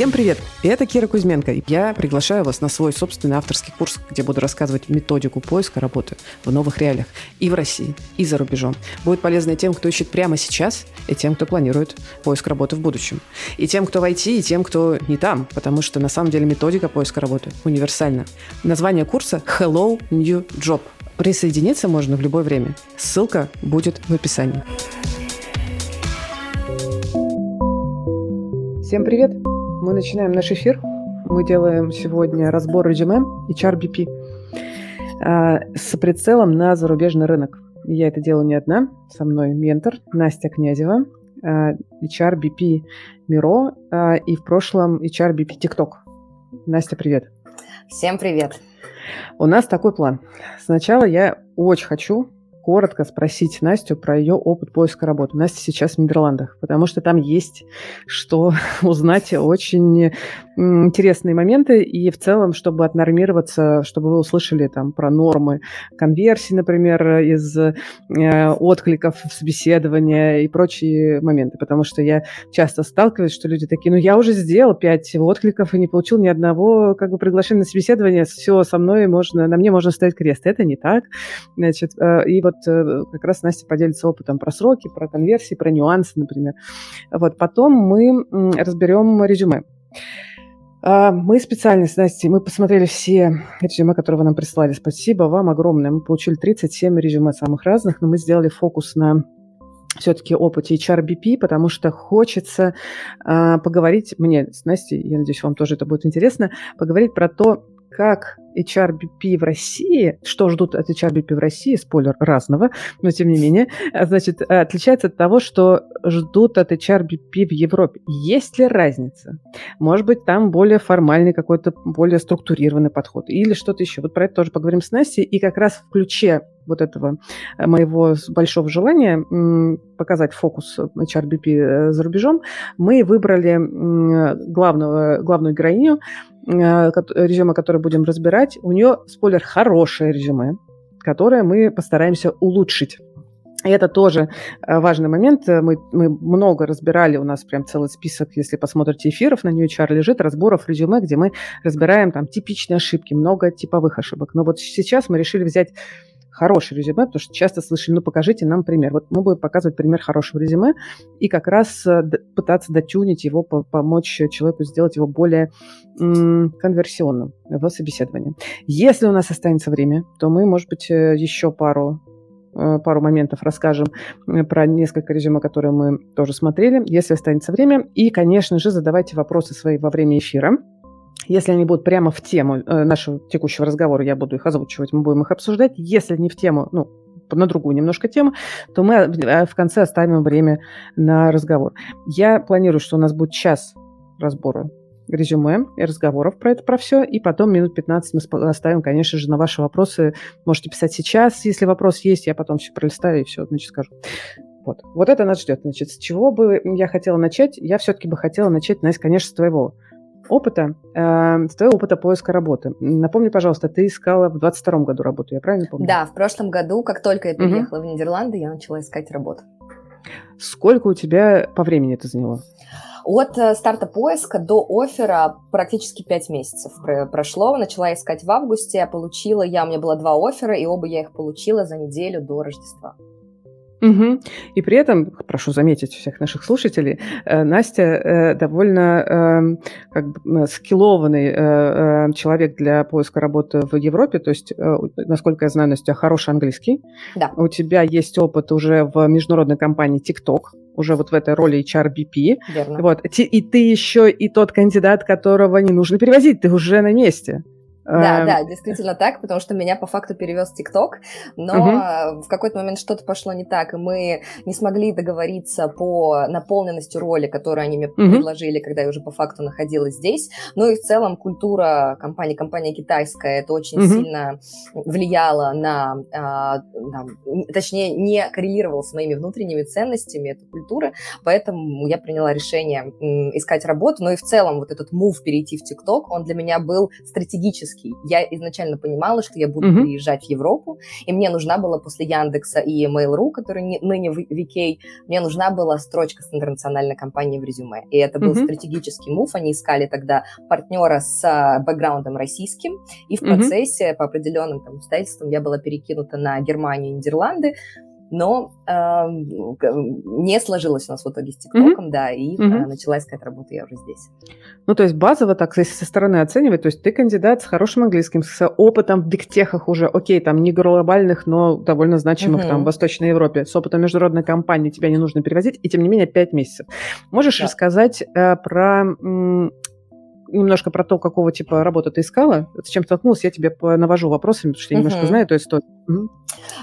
Всем привет! Это Кира Кузьменко. Я приглашаю вас на свой собственный авторский курс, где буду рассказывать методику поиска работы в новых реалиях и в России, и за рубежом. Будет полезно тем, кто ищет прямо сейчас, и тем, кто планирует поиск работы в будущем. И тем, кто в IT, и тем, кто не там, потому что на самом деле методика поиска работы универсальна. Название курса Hello New Job. Присоединиться можно в любое время. Ссылка будет в описании. Всем привет! Мы начинаем наш эфир. Мы делаем сегодня разбор резюме HRBP а, с прицелом на зарубежный рынок. Я это делаю не одна. Со мной ментор Настя Князева, HRBP Миро а, и в прошлом HRBP TikTok. Настя, привет. Всем привет. У нас такой план. Сначала я очень хочу коротко спросить Настю про ее опыт поиска работы. Настя сейчас в Нидерландах, потому что там есть что узнать очень интересные моменты, и в целом, чтобы отнормироваться, чтобы вы услышали там про нормы конверсии, например, из э, откликов в собеседования и прочие моменты, потому что я часто сталкиваюсь, что люди такие, ну я уже сделал пять откликов и не получил ни одного как бы приглашения на собеседование, все, со мной можно, на мне можно ставить крест. Это не так. Значит, э, и вот э, как раз Настя поделится опытом про сроки, про конверсии, про нюансы, например. Вот, потом мы разберем резюме. А, мы специально с Настей, мы посмотрели все резюме, которые вы нам прислали. Спасибо вам огромное. Мы получили 37 резюме самых разных, но мы сделали фокус на все-таки опыте HRBP, потому что хочется э, поговорить, мне с Настей, я надеюсь, вам тоже это будет интересно, поговорить про то, как HRBP в России, что ждут от HRBP в России, спойлер, разного, но тем не менее, а, значит, отличается от того, что ждут от HRBP в Европе. Есть ли разница? Может быть, там более формальный какой-то, более структурированный подход или что-то еще. Вот про это тоже поговорим с Настей. И как раз в ключе вот этого э, моего большого желания показать фокус HRBP э, за рубежом, мы выбрали главного, главную героиню, резюме, которое будем разбирать. У нее, спойлер, хорошее резюме, которое мы постараемся улучшить. И это тоже важный момент. Мы, мы много разбирали, у нас прям целый список, если посмотрите эфиров, на New HR лежит, разборов резюме, где мы разбираем там типичные ошибки, много типовых ошибок. Но вот сейчас мы решили взять хорошее резюме, потому что часто слышали, ну, покажите нам пример. Вот мы будем показывать пример хорошего резюме и как раз э, пытаться дотюнить его, помочь человеку сделать его более конверсионным в собеседовании. Если у нас останется время, то мы, может быть, э, еще пару э, пару моментов расскажем про несколько резюме, которые мы тоже смотрели, если останется время. И, конечно же, задавайте вопросы свои во время эфира. Если они будут прямо в тему э, нашего текущего разговора, я буду их озвучивать, мы будем их обсуждать. Если не в тему, ну, на другую немножко тему, то мы э, в конце оставим время на разговор. Я планирую, что у нас будет час разбора резюме и разговоров про это, про все, и потом минут 15 мы оставим, конечно же, на ваши вопросы. Можете писать сейчас, если вопрос есть, я потом все пролистаю и все, значит, скажу. Вот. вот это нас ждет. Значит, с чего бы я хотела начать? Я все-таки бы хотела начать, Настя, конечно, с твоего опыта, э, с твоего опыта поиска работы. Напомни, пожалуйста, ты искала в 22 году работу, я правильно помню? Да, в прошлом году, как только я переехала угу. в Нидерланды, я начала искать работу. Сколько у тебя по времени это заняло? От э, старта поиска до оффера практически 5 месяцев прошло. Начала искать в августе, получила я, у меня было два оффера, и оба я их получила за неделю до Рождества. Угу. И при этом, прошу заметить всех наших слушателей, э, Настя э, довольно эм, как бы, скиллованный э, человек для поиска работы в Европе. То есть, насколько я знаю, Настя, хороший английский. Да. У тебя есть опыт уже в международной компании TikTok уже вот в этой роли HRBP. Верно. Вот. И ты еще и тот кандидат, которого не нужно перевозить, ты уже на месте. Да, эм. да, действительно так, потому что меня по факту перевез ТикТок, но угу. в какой-то момент что-то пошло не так, и мы не смогли договориться по наполненности роли, которую они мне угу. предложили, когда я уже по факту находилась здесь. Ну и в целом культура компании, компания китайская, это очень угу. сильно влияло на, а, точнее, не коррелировало с моими внутренними ценностями эта культура, поэтому я приняла решение искать работу, но и в целом вот этот мув перейти в ТикТок, он для меня был стратегически английский. Я изначально понимала, что я буду mm-hmm. приезжать в Европу, и мне нужна была после Яндекса и Mail.ru, который ныне в VK, мне нужна была строчка с интернациональной компанией в резюме. И это был mm-hmm. стратегический мув. Они искали тогда партнера с а, бэкграундом российским, и в процессе mm-hmm. по определенным там, обстоятельствам я была перекинута на Германию и Нидерланды но э, не сложилось у нас в итоге с ТикТоком, mm-hmm. да, и mm-hmm. э, начала искать работу я уже здесь. Ну, то есть базово так, если со стороны оценивать, то есть ты кандидат с хорошим английским, с опытом в бигтехах уже, окей, там не глобальных, но довольно значимых mm-hmm. там в Восточной Европе, с опытом международной компании тебя не нужно перевозить, и тем не менее 5 месяцев. Можешь да. рассказать э, про м- немножко про то, какого типа работы ты искала, с чем столкнулась, я тебе навожу вопросами, потому что я немножко uh-huh. знаю эту историю.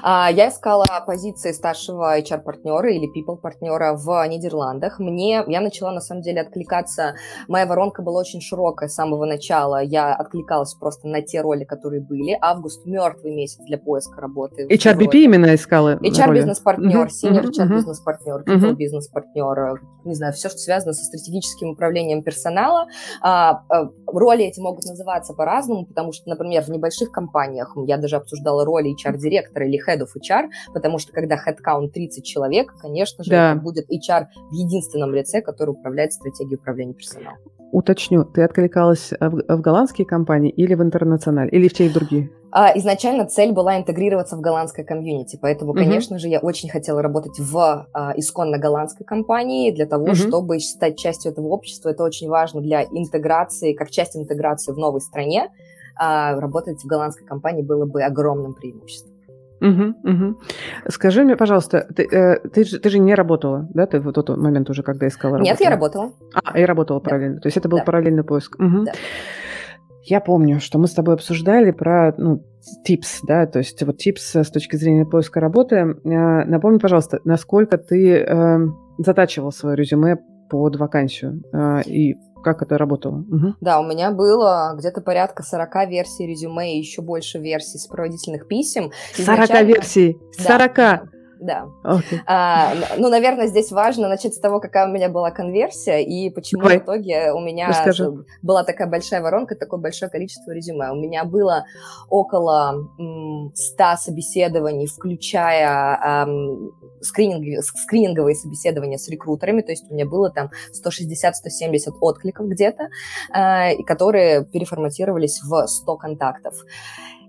А, я искала позиции старшего HR-партнера или people-партнера в Нидерландах. Мне, я начала, на самом деле, откликаться, моя воронка была очень широкая с самого начала, я откликалась просто на те роли, которые были. Август – мертвый месяц для поиска работы. HRBP именно искала HR-бизнес-партнер, senior. HR-бизнес-партнер, people-бизнес-партнер, не знаю, все, что связано со стратегическим управлением персонала. А, Э, роли эти могут называться по-разному, потому что, например, в небольших компаниях я даже обсуждала роли HR-директора или Head of HR, потому что когда headcount 30 человек, конечно же, да. это будет HR в единственном лице, который управляет стратегией управления персоналом. Уточню, ты откликалась в, в голландские компании или в интернациональ, или в те и другие? А, изначально цель была интегрироваться в голландское комьюнити, поэтому, mm-hmm. конечно же, я очень хотела работать в а, исконно голландской компании для того, mm-hmm. чтобы стать частью этого общества. Это очень важно для интеграции, как часть интеграции в новой стране. А, работать в голландской компании было бы огромным преимуществом. Угу, угу. Скажи мне, пожалуйста, ты, э, ты, же, ты же не работала, да? Ты в тот момент уже, когда искала работу? Нет, я работала. А, я работала да. параллельно. То есть это был да. параллельный поиск. Угу. Да. Я помню, что мы с тобой обсуждали про ну, tips, да, то есть вот tips с точки зрения поиска работы. Э, напомни, пожалуйста, насколько ты э, затачивал свое резюме под вакансию э, и как это работало? Угу. Да, у меня было где-то порядка 40 версий резюме и еще больше версий сопроводительных писем. 40 Изначально... версий? 40? Да. Okay. А, ну, наверное, здесь важно начать с того, какая у меня была конверсия и почему Давай. в итоге у меня Расскажи. была такая большая воронка, такое большое количество резюме. У меня было около м, 100 собеседований, включая м, скрининг, скрининговые собеседования с рекрутерами, то есть у меня было там 160-170 откликов где-то, э, которые переформатировались в 100 контактов.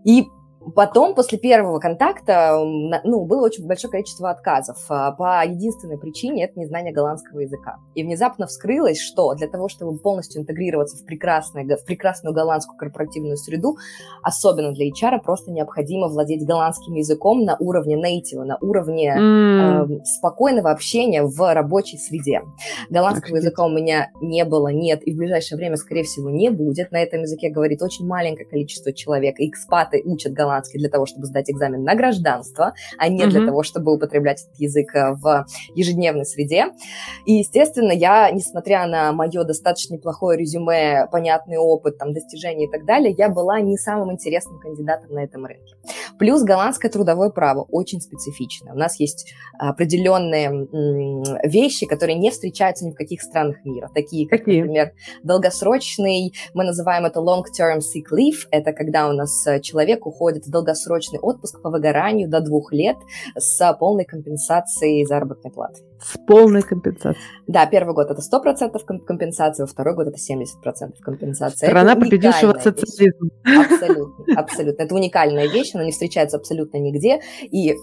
И Потом, после первого контакта, ну, было очень большое количество отказов а, по единственной причине – это незнание голландского языка. И внезапно вскрылось, что для того, чтобы полностью интегрироваться в, прекрасное, в прекрасную голландскую корпоративную среду, особенно для HR, просто необходимо владеть голландским языком на уровне native, на уровне mm. э, спокойного общения в рабочей среде. Голландского Офигеть. языка у меня не было, нет, и в ближайшее время, скорее всего, не будет. На этом языке говорит очень маленькое количество человек. экспаты учат голландский голландский для того, чтобы сдать экзамен на гражданство, а не mm-hmm. для того, чтобы употреблять этот язык э, в ежедневной среде. И, естественно, я, несмотря на мое достаточно неплохое резюме, понятный опыт, там, достижения и так далее, я была не самым интересным кандидатом на этом рынке. Плюс голландское трудовое право очень специфичное. У нас есть определенные вещи, которые не встречаются ни в каких странах мира, такие как, Какие? например, долгосрочный, мы называем это long-term sick leave, это когда у нас э, человек уходит в долгосрочный отпуск по выгоранию до двух лет с полной компенсацией заработной платы. С полной компенсацией? Да, первый год это 100% компенсации, во второй год это 70% компенсации. Страна, победившего социализм. Абсолютно, абсолютно. Это уникальная вещь, она не встречается абсолютно нигде. И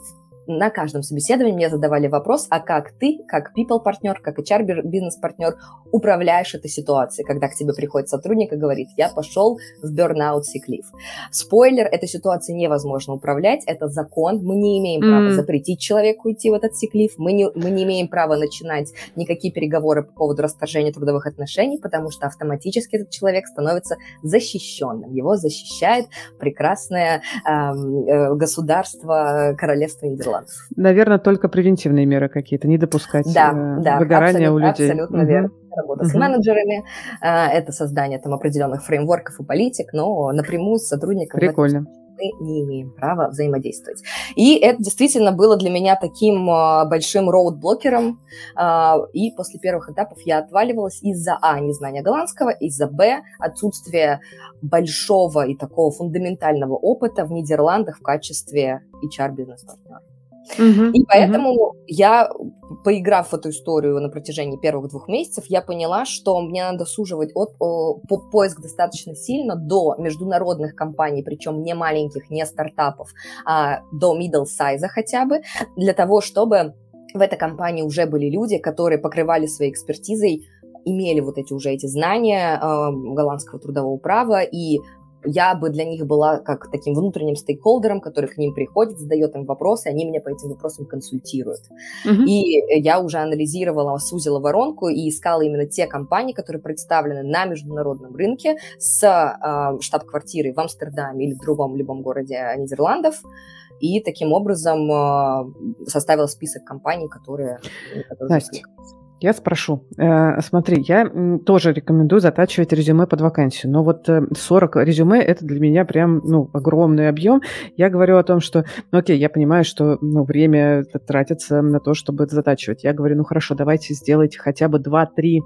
на каждом собеседовании мне задавали вопрос, а как ты, как people-партнер, как HR-бизнес-партнер управляешь этой ситуацией, когда к тебе приходит сотрудник и говорит, я пошел в burnout leave. Спойлер, этой ситуацией невозможно управлять, это закон, мы не имеем mm. права запретить человеку идти в этот leave, мы не, мы не имеем права начинать никакие переговоры по поводу расторжения трудовых отношений, потому что автоматически этот человек становится защищенным, его защищает прекрасное эм, э, государство королевства Нидерландов баланс. Наверное, только превентивные меры какие-то, не допускать да, э, да, выгорания у людей. Абсолютно угу. верно. Работа угу. с менеджерами, э, это создание там определенных фреймворков и политик, но напрямую с сотрудниками. Прикольно. мы не имеем права взаимодействовать. И это действительно было для меня таким а, большим роудблокером, а, и после первых этапов я отваливалась из-за, а, незнания голландского, из-за, б, отсутствия большого и такого фундаментального опыта в Нидерландах в качестве HR-бизнес-партнера. Uh-huh, и поэтому uh-huh. я, поиграв в эту историю на протяжении первых двух месяцев, я поняла, что мне надо суживать от, о, по, поиск достаточно сильно до международных компаний, причем не маленьких, не стартапов, а до middle size хотя бы, для того, чтобы в этой компании уже были люди, которые покрывали своей экспертизой имели вот эти уже эти знания э, голландского трудового права и я бы для них была как таким внутренним стейкхолдером, который к ним приходит, задает им вопросы, они меня по этим вопросам консультируют. Uh-huh. И я уже анализировала, сузила воронку и искала именно те компании, которые представлены на международном рынке с э, штаб-квартирой в Амстердаме или в другом любом городе Нидерландов. И таким образом э, составила список компаний, которые... которые Настя, я спрошу. Э, смотри, я тоже рекомендую затачивать резюме под вакансию, но вот 40 э, резюме – это для меня прям ну, огромный объем. Я говорю о том, что, ну окей, я понимаю, что ну, время тратится на то, чтобы затачивать. Я говорю, ну хорошо, давайте сделайте хотя бы 2-3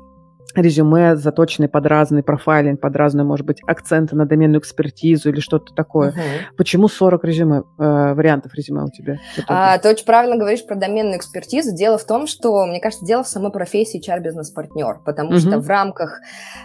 резюме, заточенные под разный профайлинг, под разные, может быть, акценты на доменную экспертизу или что-то такое. Uh-huh. Почему 40 резюме, э, вариантов резюме у тебя? А, ты очень правильно говоришь про доменную экспертизу. Дело в том, что, мне кажется, дело в самой профессии HR-бизнес-партнер, потому uh-huh. что в рамках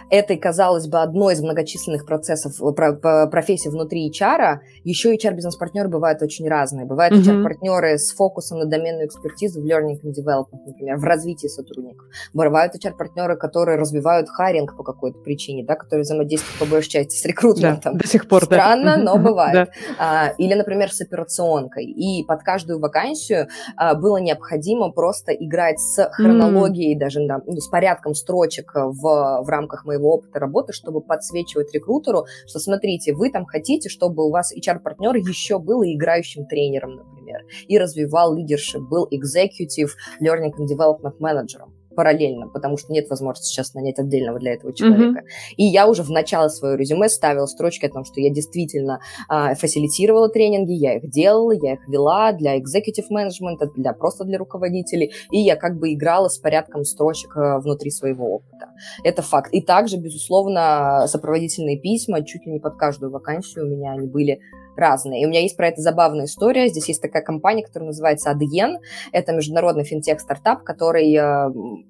этой, казалось бы, одной из многочисленных процессов, э, про, профессий внутри HR, еще HR-бизнес-партнеры бывают очень разные. Бывают uh-huh. HR-партнеры с фокусом на доменную экспертизу в learning and development, например, в развитии сотрудников. Бывают HR-партнеры, которые которые развивают харинг по какой-то причине, да, которые взаимодействуют по большей части с рекрутментом. Да, до сих пор, Странно, да. но бывает. А, или, например, с операционкой. И под каждую вакансию а, было необходимо просто играть с хронологией, даже ну, с порядком строчек в, в рамках моего опыта работы, чтобы подсвечивать рекрутеру, что смотрите, вы там хотите, чтобы у вас HR-партнер еще был и играющим тренером, например, и развивал лидершип, был executive learning and development менеджером параллельно, потому что нет возможности сейчас нанять отдельного для этого человека. Mm-hmm. И я уже в начало своего резюме ставила строчки о том, что я действительно э, фасилитировала тренинги, я их делала, я их вела для executive management, для просто для руководителей, и я как бы играла с порядком строчек э, внутри своего опыта. Это факт. И также, безусловно, сопроводительные письма чуть ли не под каждую вакансию у меня они были разные. И у меня есть про это забавная история. Здесь есть такая компания, которая называется Adyen. Это международный финтех-стартап, который э,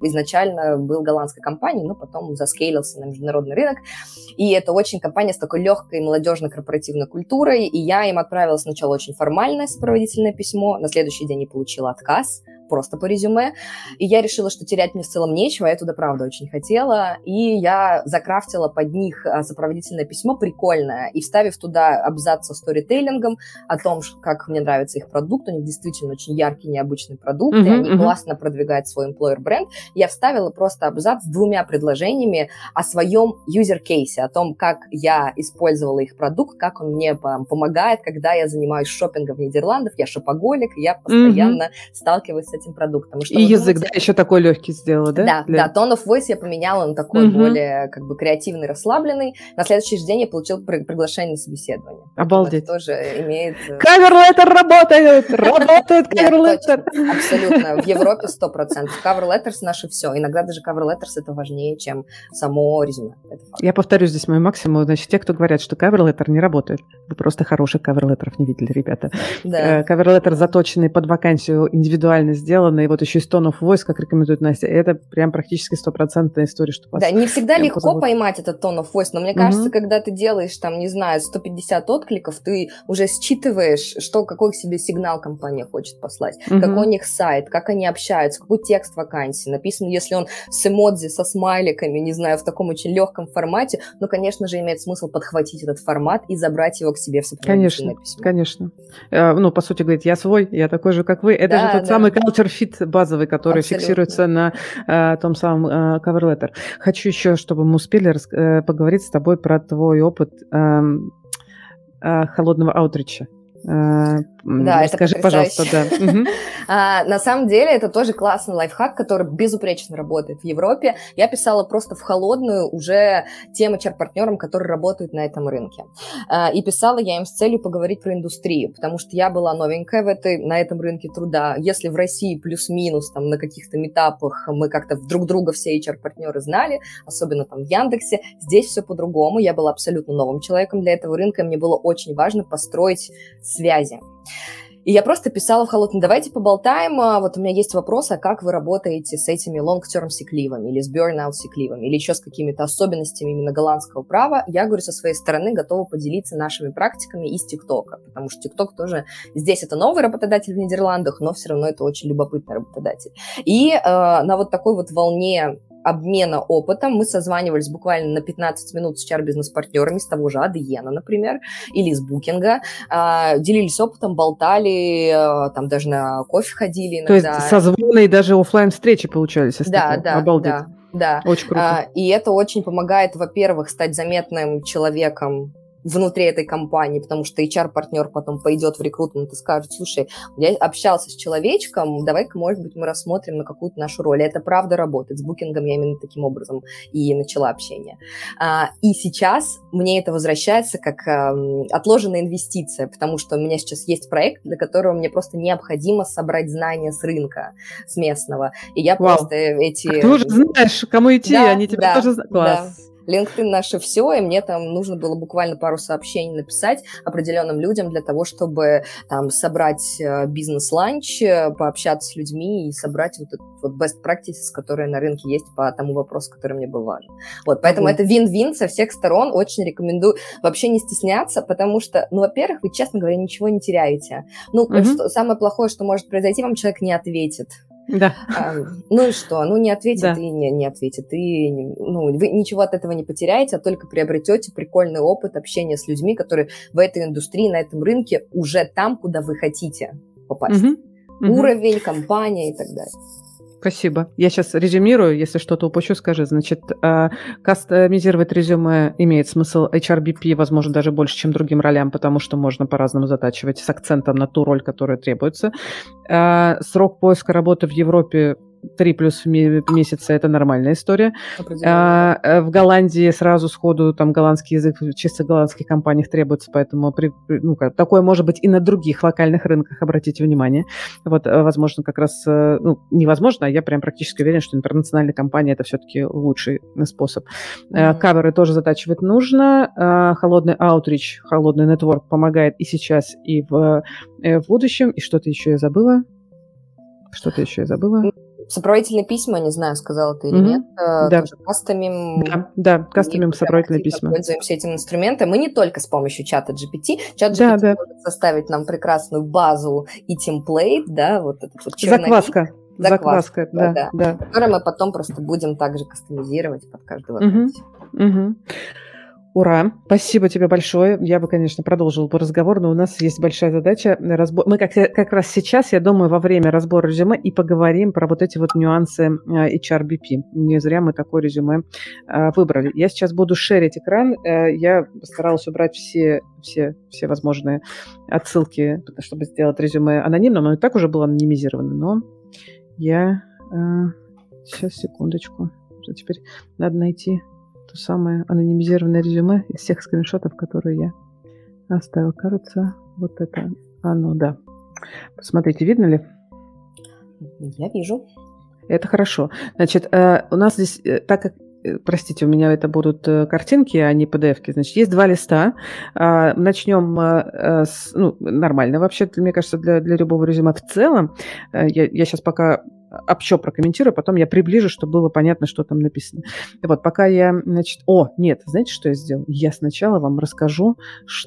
изначально был голландской компанией, но потом заскейлился на международный рынок. И это очень компания с такой легкой молодежной корпоративной культурой. И я им отправила сначала очень формальное сопроводительное письмо. На следующий день я получила отказ просто по резюме. И я решила, что терять мне в целом нечего, я туда, правда, очень хотела. И я закрафтила под них а, сопроводительное письмо прикольное, и вставив туда абзац со сторителлингом о том, как мне нравится их продукт, у них действительно очень яркий, необычный продукт, mm-hmm, и они mm-hmm. классно продвигают свой employer бренд, я вставила просто абзац с двумя предложениями о своем юзер-кейсе, о том, как я использовала их продукт, как он мне помогает, когда я занимаюсь шопингом в Нидерландах, я шопоголик, я постоянно mm-hmm. сталкиваюсь с этим продуктом. И, и язык, да, еще такой легкий сделала, да? Да, Для... да, tone of voice я поменяла на такой угу. более как бы креативный, расслабленный. На следующий день я получила приглашение на собеседование. Обалдеть. Это тоже имеет... Cover letter работает! Работает cover letter! Абсолютно. В Европе 100%. Cover letters наши все. Иногда даже cover letters это важнее, чем само резюме. Я повторю здесь мой максимум. Значит, те, кто говорят, что cover letter не работает, вы просто хороших cover letter ов не видели, ребята. Э, каверлеттер заточенный под вакансию индивидуально сделано, и вот еще из тонов voice, как рекомендует Настя, это прям практически стопроцентная история, что Да, не всегда легко позовут. поймать этот тон of voice, но мне кажется, mm-hmm. когда ты делаешь, там, не знаю, 150 откликов, ты уже считываешь, что, какой себе сигнал компания хочет послать, mm-hmm. какой у них сайт, как они общаются, какой текст вакансии, написан, если он с эмодзи, со смайликами, не знаю, в таком очень легком формате, ну, конечно же, имеет смысл подхватить этот формат и забрать его к себе в сопроводительное конечно, письмо. Конечно, конечно. Ну, по сути, говорит, я свой, я такой же, как вы. Это да, же тот да. самый culture fit базовый, который Абсолютно. фиксируется на э, том самом э, cover letter. Хочу еще, чтобы мы успели э, поговорить с тобой про твой опыт э, э, холодного аутрича. Э, да, Расскажи, это пожалуйста, да. А, на самом деле, это тоже классный лайфхак, который безупречно работает в Европе. Я писала просто в холодную уже тем HR-партнерам, которые работают на этом рынке. А, и писала я им с целью поговорить про индустрию, потому что я была новенькая в этой, на этом рынке труда. Если в России плюс-минус там на каких-то метапах мы как-то друг друга все HR-партнеры знали, особенно там в Яндексе, здесь все по-другому. Я была абсолютно новым человеком для этого рынка, и мне было очень важно построить связи. И я просто писала в холодном, давайте поболтаем, а, вот у меня есть вопрос, а как вы работаете с этими long-term сикливами или с burnout сикливами или еще с какими-то особенностями именно голландского права. Я, говорю, со своей стороны готова поделиться нашими практиками из ТикТока, потому что ТикТок тоже, здесь это новый работодатель в Нидерландах, но все равно это очень любопытный работодатель. И э, на вот такой вот волне обмена опытом. Мы созванивались буквально на 15 минут с HR-бизнес-партнерами, с того же Адиена, например, или из Букинга, а, делились опытом, болтали, а, там даже на кофе ходили иногда. То есть созвоны и даже офлайн встречи получались? Да, да, Обалдеть. да. Да. Очень круто. А, и это очень помогает, во-первых, стать заметным человеком внутри этой компании, потому что HR-партнер потом пойдет в рекрутмент и скажет, слушай, я общался с человечком, давай-ка, может быть, мы рассмотрим на какую-то нашу роль. И это правда работает. С букингом я именно таким образом и начала общение. А, и сейчас мне это возвращается как эм, отложенная инвестиция, потому что у меня сейчас есть проект, для которого мне просто необходимо собрать знания с рынка, с местного. И я Вау. просто эти... А ты уже знаешь, кому идти, да, они тебя да, тоже знают. Класс. Да. LinkedIn наше все, и мне там нужно было буквально пару сообщений написать определенным людям для того, чтобы там собрать э, бизнес-ланч, э, пообщаться с людьми и собрать вот этот вот best practices, которые на рынке есть по тому вопросу, который мне был важен. Вот, поэтому mm-hmm. это вин-вин со всех сторон. Очень рекомендую вообще не стесняться, потому что, ну, во-первых, вы, честно говоря, ничего не теряете. Ну, mm-hmm. что, самое плохое, что может произойти, вам человек не ответит. Да. А, ну и что? Ну не ответит да. и не, не ответит. И ну, вы ничего от этого не потеряете, а только приобретете прикольный опыт общения с людьми, которые в этой индустрии, на этом рынке уже там, куда вы хотите попасть. Угу. Уровень, компания и так далее. Спасибо. Я сейчас резюмирую, если что-то упущу, скажи. Значит, а, кастомизировать резюме имеет смысл HRBP, возможно, даже больше, чем другим ролям, потому что можно по-разному затачивать с акцентом на ту роль, которая требуется. А, срок поиска работы в Европе 3 плюс месяца это нормальная история. А, э, в Голландии сразу сходу там голландский язык в чисто голландских компаниях требуется, поэтому при, ну, как, такое может быть и на других локальных рынках, обратите внимание. Вот, э, возможно, как раз, э, ну, невозможно, а я прям практически уверен, что интернациональная компания это все-таки лучший способ. Mm-hmm. Каверы тоже затачивать нужно. Холодный аутрич, холодный нетворк помогает и сейчас, и в, в будущем. И что-то еще я забыла. Что-то еще я забыла. Сопроводительные письма, не знаю, сказала ты или mm-hmm. нет, э, да. тоже кастомим. Да, да кастомим сопроводительные письма. Пользуемся этим инструментом. Мы не только с помощью чата GPT. Чат GPT да, да. может составить нам прекрасную базу и темплейт, да, вот этот вот Закваска. Закваска, да, да, да. Который мы потом просто будем также кастомизировать под каждого. Угу, угу. Ура! Спасибо тебе большое. Я бы, конечно, продолжила бы разговор, но у нас есть большая задача. Мы как, как раз сейчас, я думаю, во время разбора резюме и поговорим про вот эти вот нюансы а, HRBP. Не зря мы такое резюме а, выбрали. Я сейчас буду шерить экран. Э, я постаралась убрать все, все, все возможные отсылки, чтобы сделать резюме анонимным. Оно и так уже было анонимизировано, но я... Сейчас, э, секундочку. Теперь надо найти то самое анонимизированное резюме из всех скриншотов, которые я оставил. Кажется, вот это оно, да. Посмотрите, видно ли? Я вижу. Это хорошо. Значит, э, у нас здесь, э, так как э, простите, у меня это будут картинки, а не PDF-ки. Значит, есть два листа. А, начнем с, ну, нормально вообще, мне кажется, для, для любого резюме в целом. Я, я сейчас пока общо прокомментирую, потом я приближу, чтобы было понятно, что там написано. Вот пока я, значит, о, нет, знаете, что я сделал? Я сначала вам расскажу,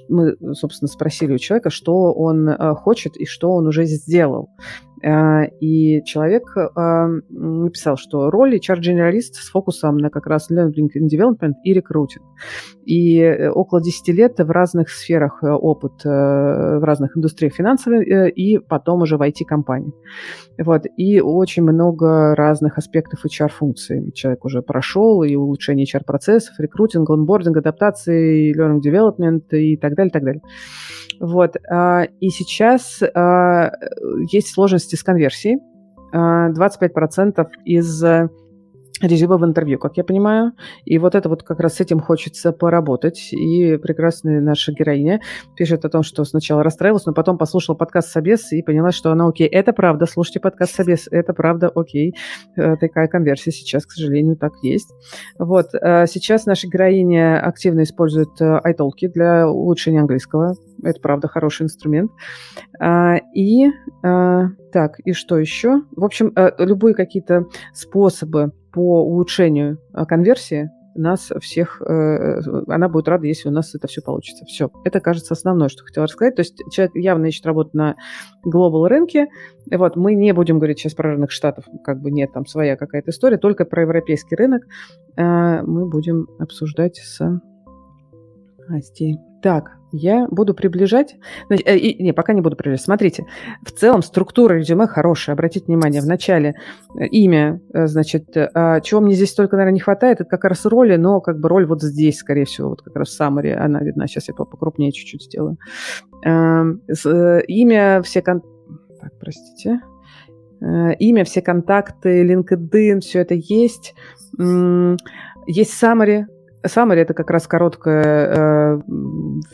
мы, собственно, спросили у человека, что он э, хочет и что он уже сделал. И человек написал, что роль HR-генералист с фокусом на как раз learning and development и рекрутинг. И около 10 лет в разных сферах опыт, в разных индустриях финансовых и потом уже в IT-компании. Вот. И очень много разных аспектов HR-функций. Человек уже прошел и улучшение HR-процессов, рекрутинг, онбординг, адаптации, learning development и так далее, так далее. Вот. А, и сейчас а, есть сложности с конверсией. 25% а, из резюме в интервью, как я понимаю. И вот это вот как раз с этим хочется поработать. И прекрасная наша героиня пишет о том, что сначала расстраивалась, но потом послушала подкаст Собес и поняла, что она окей. Это правда, слушайте подкаст Собес, это правда окей. Э, такая конверсия сейчас, к сожалению, так есть. Вот. Э, сейчас наша героиня активно использует э, iTalki для улучшения английского. Это правда хороший инструмент. И так, и что еще? В общем, любые какие-то способы по улучшению а, конверсии нас всех, э, она будет рада, если у нас это все получится. Все. Это, кажется, основное, что хотела рассказать. То есть человек явно ищет работу на глобал рынке. Вот, мы не будем говорить сейчас про рынок штатов, как бы нет, там своя какая-то история, только про европейский рынок э, мы будем обсуждать с Настей. Так, я буду приближать... Э, не, пока не буду приближать. Смотрите, в целом структура резюме хорошая. Обратите внимание, в начале э, имя, э, значит, а чего мне здесь только, наверное, не хватает, это как раз роли, но как бы роль вот здесь, скорее всего, вот как раз в summary, она видна. Сейчас я покрупнее чуть-чуть сделаю. Эм, имя, все... Кон... Так, простите. Имя, все контакты, LinkedIn, все это есть. Есть summary, Summary – это как раз короткая э,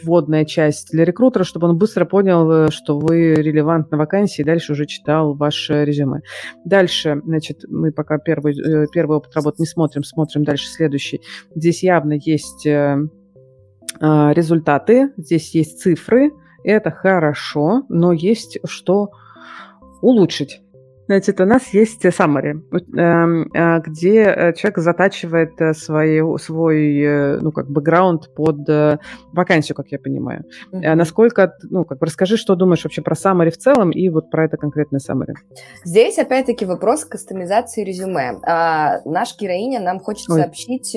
вводная часть для рекрутера, чтобы он быстро понял, э, что вы релевант на вакансии, и дальше уже читал ваше резюме. Дальше, значит, мы пока первый, э, первый опыт работы не смотрим, смотрим дальше следующий. Здесь явно есть э, э, результаты, здесь есть цифры, это хорошо, но есть что улучшить. Значит, у нас есть summary, эм, э, где э, человек затачивает э, свой, свой ну, как бэкграунд под вакансию, как я понимаю. Mm-hmm. Насколько, ну, как бы расскажи, что думаешь вообще про summary в целом и вот про это конкретное summary. Здесь, опять-таки, вопрос кастомизации резюме. А, наш героиня нам хочет Ой. сообщить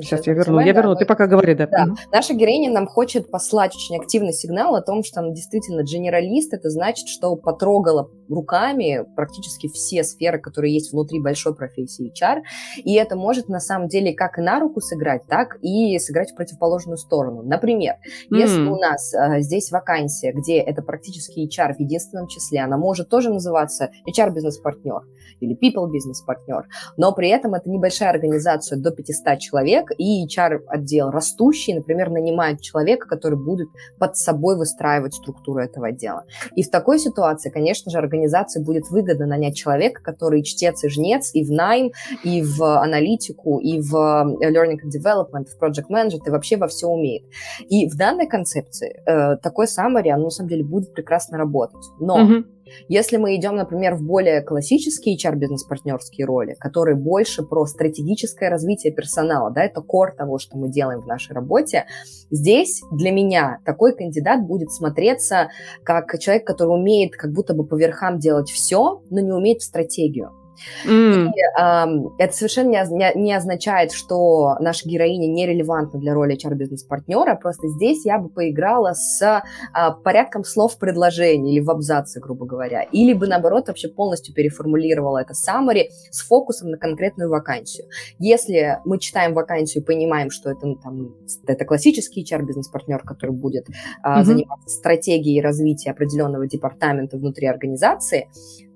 Сейчас я верну. Я верну. Ты пока говори, да. да. Наша героиня нам хочет послать очень активный сигнал о том, что она действительно генералист. Это значит, что потрогала руками практически все сферы, которые есть внутри большой профессии HR. И это может на самом деле как и на руку сыграть, так и сыграть в противоположную сторону. Например, mm. если у нас э, здесь вакансия, где это практически HR в единственном числе, она может тоже называться HR-бизнес-партнер или people-бизнес-партнер, но при этом это небольшая организация до 500 человек, и HR-отдел растущий, например, нанимает человека, который будет под собой выстраивать структуру этого отдела. И в такой ситуации, конечно же, организации будет выгодно нанять человека, который чтец и жнец и в найм, и в аналитику, и в э, learning and development, в project management, и вообще во все умеет. И в данной концепции э, такой summary, оно на самом деле будет прекрасно работать. Но mm-hmm. Если мы идем, например, в более классические HR-бизнес-партнерские роли, которые больше про стратегическое развитие персонала, да, это кор того, что мы делаем в нашей работе, здесь для меня такой кандидат будет смотреться как человек, который умеет как будто бы по верхам делать все, но не умеет в стратегию. Mm. И, э, это совершенно не, не означает, что наша героиня нерелевантна для роли HR-бизнес-партнера, просто здесь я бы поиграла с э, порядком слов в предложении или в абзаце, грубо говоря, или бы, наоборот, вообще полностью переформулировала это summary с фокусом на конкретную вакансию. Если мы читаем вакансию и понимаем, что это, ну, там, это классический HR-бизнес-партнер, который будет э, mm-hmm. заниматься стратегией развития определенного департамента внутри организации,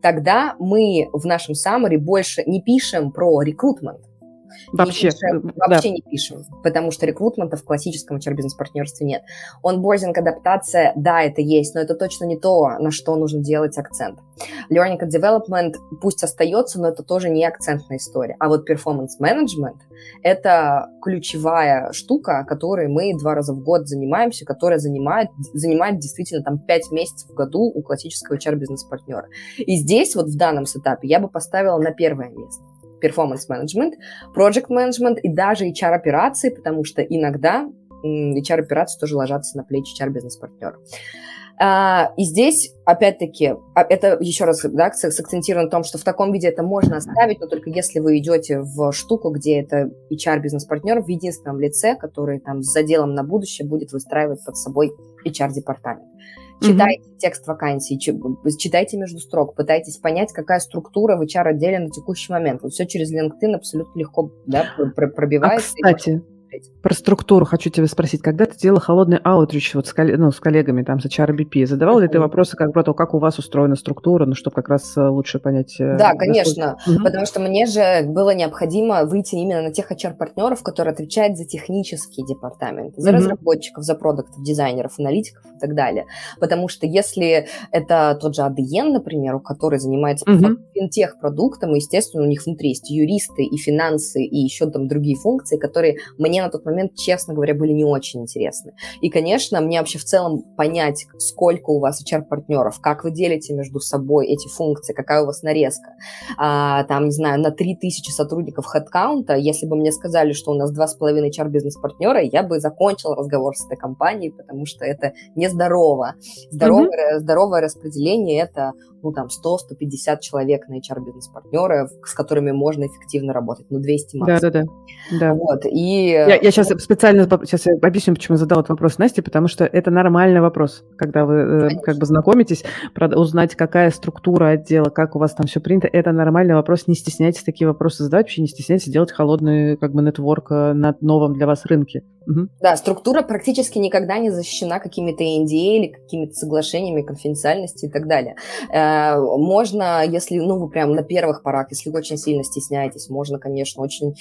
тогда мы в нашем summary больше не пишем про рекрутмент, Вообще, пишем, вообще да. не пишем, потому что рекрутмента в классическом HR-бизнес-партнерстве нет. Онбординг, адаптация, да, это есть, но это точно не то, на что нужно делать акцент. Learning and development пусть остается, но это тоже не акцентная история. А вот performance management – это ключевая штука, которой мы два раза в год занимаемся, которая занимает, занимает действительно там пять месяцев в году у классического HR-бизнес-партнера. И здесь вот в данном сетапе я бы поставила на первое место project management и даже HR-операции, потому что иногда HR-операции тоже ложатся на плечи HR-бизнес-партнера. И здесь, опять-таки, а, это еще раз да, сакцентировано на том, что в таком виде это можно оставить, но только если вы идете в штуку, где это HR-бизнес-партнер в единственном лице, который там с заделом на будущее будет выстраивать под собой HR-департамент. Читайте mm-hmm. текст вакансии, читайте между строк, пытайтесь понять, какая структура в HR-отделе на текущий момент. Вот все через LinkedIn абсолютно легко да, пробивается. А, кстати, про структуру хочу тебя спросить. Когда ты делала холодный аутрич вот с, ну, с коллегами там с HRBP, задавал ли ты вопросы как про то, как у вас устроена структура, ну, чтобы как раз э, лучше понять? Э, да, конечно, угу. потому что мне же было необходимо выйти именно на тех HR-партнеров, которые отвечают за технический департамент, за угу. разработчиков, за продуктов, дизайнеров, аналитиков и так далее. Потому что если это тот же ADN, например, который занимается угу. финтех-продуктом, естественно, у них внутри есть юристы и финансы, и еще там другие функции, которые мне на тот момент, честно говоря, были не очень интересны. И, конечно, мне вообще в целом понять, сколько у вас HR-партнеров, как вы делите между собой эти функции, какая у вас нарезка. А, там, не знаю, на 3000 сотрудников хедкаунта, если бы мне сказали, что у нас 2,5 HR-бизнес-партнера, я бы закончил разговор с этой компанией, потому что это нездорово. Здоровое, mm-hmm. здоровое распределение – это ну, там, 100-150 человек на HR-бизнес-партнеры, с которыми можно эффективно работать, ну, 200 максимум. Да-да-да. Вот, и... Я, я сейчас специально сейчас я объясню, почему задал этот вопрос Насте, потому что это нормальный вопрос, когда вы э, как бы знакомитесь, узнать, какая структура отдела, как у вас там все принято, это нормальный вопрос, не стесняйтесь такие вопросы задавать, вообще не стесняйтесь делать холодный как бы нетворк э, на новом для вас рынке. Угу. Да, структура практически никогда не защищена какими-то NDA или какими-то соглашениями конфиденциальности и так далее. Э, можно, если, ну, вы прям на первых порах, если вы очень сильно стесняетесь, можно, конечно, очень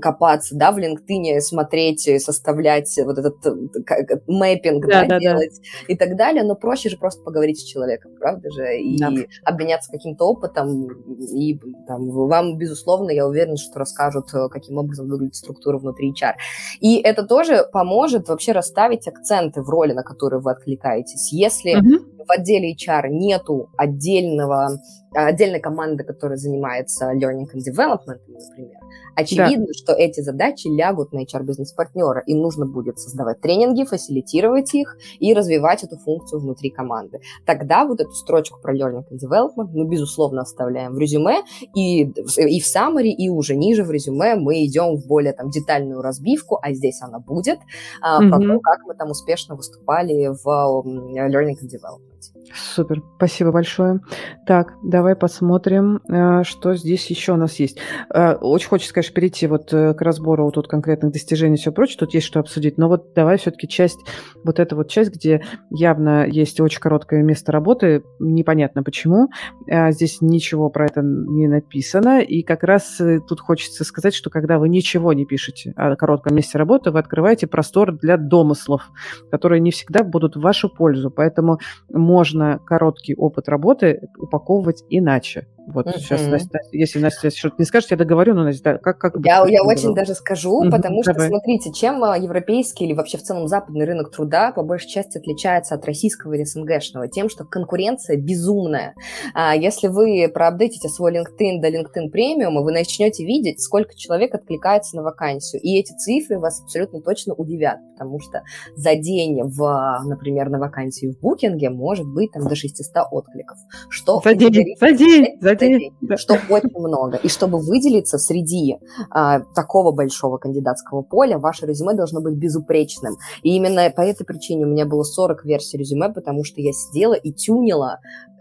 копаться, да, в LinkedIn, смотреть, составлять вот этот э, мэппинг, да, да, да, делать да. и так далее, но проще же просто поговорить с человеком, правда же, и да. обменяться каким-то опытом, и там, вам, безусловно, я уверена, что расскажут, э, каким образом выглядит структура внутри HR. И это это тоже поможет вообще расставить акценты в роли, на которые вы откликаетесь. Если mm-hmm. В отделе HR нету отдельного, отдельной команды, которая занимается learning and development, например, Очевидно, да. что эти задачи лягут на HR-бизнес-партнера, и нужно будет создавать тренинги, фасилитировать их и развивать эту функцию внутри команды. Тогда вот эту строчку про learning and development мы, безусловно, оставляем в резюме, и, и в summary, и уже ниже в резюме мы идем в более там детальную разбивку, а здесь она будет, mm-hmm. про то, как мы там успешно выступали в learning and development. Супер, спасибо большое. Так, давай посмотрим, э, что здесь еще у нас есть. Э, очень хочется, конечно, перейти вот э, к разбору вот тут конкретных достижений и все прочее, тут есть что обсудить, но вот давай все-таки часть, вот эта вот часть, где явно есть очень короткое место работы, непонятно почему, здесь ничего про это не написано, и как раз тут хочется сказать, что когда вы ничего не пишете о коротком месте работы, вы открываете простор для домыслов, которые не всегда будут в вашу пользу, поэтому можно короткий опыт работы упаковывать иначе. Вот mm-hmm. сейчас, Настя, если Настя что-то не скажет, я договорю, но Настя, как, как Я, я очень даже скажу, mm-hmm. потому что, Давай. смотрите, чем а, европейский или вообще в целом западный рынок труда по большей части отличается от российского или СНГшного? Тем, что конкуренция безумная. А если вы проапдейтите свой LinkedIn до LinkedIn премиума, вы начнете видеть, сколько человек откликается на вакансию. И эти цифры вас абсолютно точно удивят, потому что за день, в, например, на вакансию в букинге может быть там до 600 откликов. Что за день, за день, за статей, да. что очень много. И чтобы выделиться среди а, такого большого кандидатского поля, ваше резюме должно быть безупречным. И именно по этой причине у меня было 40 версий резюме, потому что я сидела и тюнила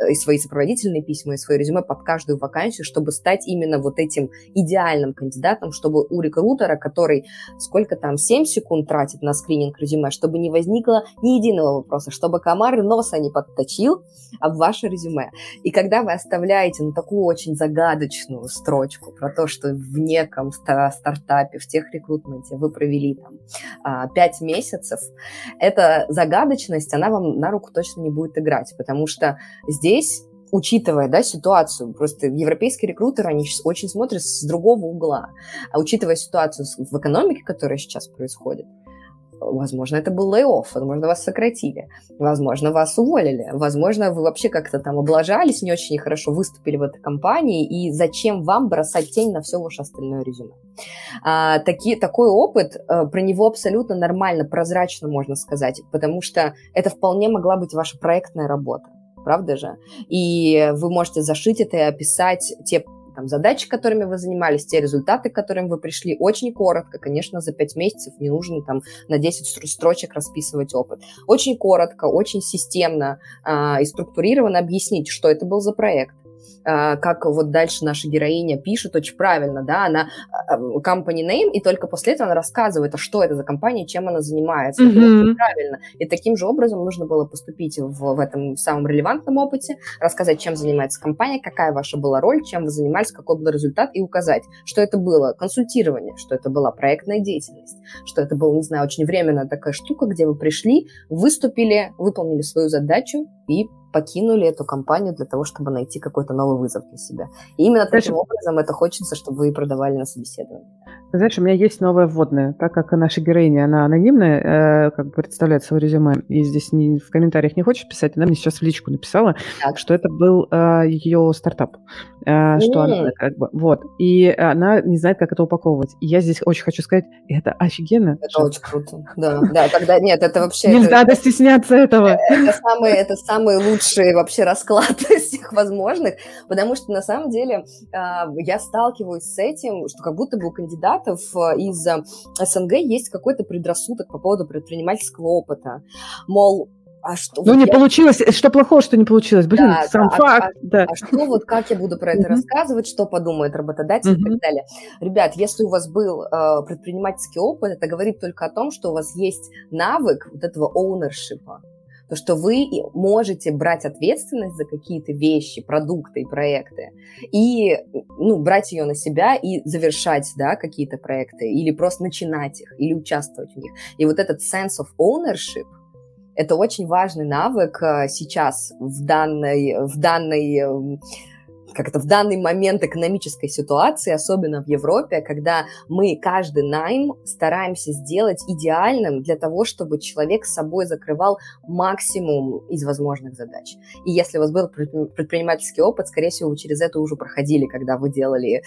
и свои сопроводительные письма, и свое резюме под каждую вакансию, чтобы стать именно вот этим идеальным кандидатом, чтобы у рекрутера, который сколько там, 7 секунд тратит на скрининг резюме, чтобы не возникло ни единого вопроса, чтобы комар носа не подточил об ваше резюме. И когда вы оставляете ну, такую очень загадочную строчку про то, что в неком стартапе, в тех рекрутменте вы провели там 5 а, месяцев, эта загадочность, она вам на руку точно не будет играть, потому что здесь учитывая да, ситуацию, просто европейские рекрутеры, они очень смотрят с другого угла, а учитывая ситуацию в экономике, которая сейчас происходит, Возможно, это был лей-офф, возможно, вас сократили, возможно, вас уволили, возможно, вы вообще как-то там облажались, не очень хорошо выступили в этой компании, и зачем вам бросать тень на все ваше остальное резюме. А, таки, такой опыт, а, про него абсолютно нормально, прозрачно можно сказать, потому что это вполне могла быть ваша проектная работа правда же? И вы можете зашить это и описать те там, задачи, которыми вы занимались, те результаты, к которым вы пришли, очень коротко. Конечно, за 5 месяцев не нужно там на 10 строчек расписывать опыт. Очень коротко, очень системно э, и структурированно объяснить, что это был за проект, как вот дальше наша героиня пишет очень правильно, да, она а, company name, и только после этого она рассказывает, а что это за компания, чем она занимается. Mm-hmm. Это правильно. И таким же образом нужно было поступить в, в этом самом релевантном опыте, рассказать, чем занимается компания, какая ваша была роль, чем вы занимались, какой был результат, и указать, что это было консультирование, что это была проектная деятельность, что это была, не знаю, очень временная такая штука, где вы пришли, выступили, выполнили свою задачу и покинули эту компанию для того, чтобы найти какой-то новый вызов для себя. И именно таким образом это хочется, чтобы вы продавали на собеседовании. Знаешь, у меня есть новая вводная. Так как наша героиня, она анонимная, э, как бы представляет свое резюме, и здесь не, в комментариях не хочешь писать, она мне сейчас в личку написала, так. что это был э, ее стартап. Э, что она как бы, вот. И она не знает, как это упаковывать. И я здесь очень хочу сказать, это офигенно. Это что... очень круто. Да, да, тогда нет, это вообще... Не надо стесняться этого. Это самый, это самый лучший вообще расклад из всех возможных, потому что на самом деле а, я сталкиваюсь с этим, что как будто бы у кандидата кандидатов э, из э, СНГ есть какой-то предрассудок по поводу предпринимательского опыта. Мол, а что? Ну, вот не я... получилось. Э, что плохого, что не получилось? Блин, да, сам да, факт. А, да. а что вот, как я буду про это рассказывать, что подумает работодатель и так далее. Ребят, если у вас был э, предпринимательский опыт, это говорит только о том, что у вас есть навык вот этого ownership то, что вы можете брать ответственность за какие-то вещи, продукты и проекты, и ну, брать ее на себя и завершать да, какие-то проекты, или просто начинать их, или участвовать в них. И вот этот sense of ownership, это очень важный навык э, сейчас в данной, в данной как это в данный момент экономической ситуации, особенно в Европе, когда мы каждый найм стараемся сделать идеальным для того, чтобы человек с собой закрывал максимум из возможных задач. И если у вас был предпринимательский опыт, скорее всего, вы через это уже проходили, когда вы делали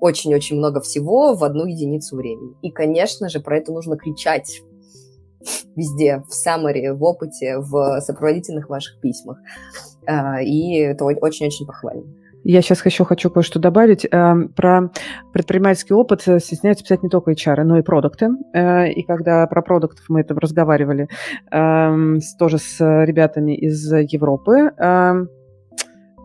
очень-очень много всего в одну единицу времени. И, конечно же, про это нужно кричать везде, в саммаре, в опыте, в сопроводительных ваших письмах. А, и это очень-очень похвально. Я сейчас еще хочу кое-что добавить. Эм, про предпринимательский опыт э, стесняются писать не только HR, но и продукты. Э, и когда про продуктов мы это разговаривали эм, тоже с ребятами из Европы, эм,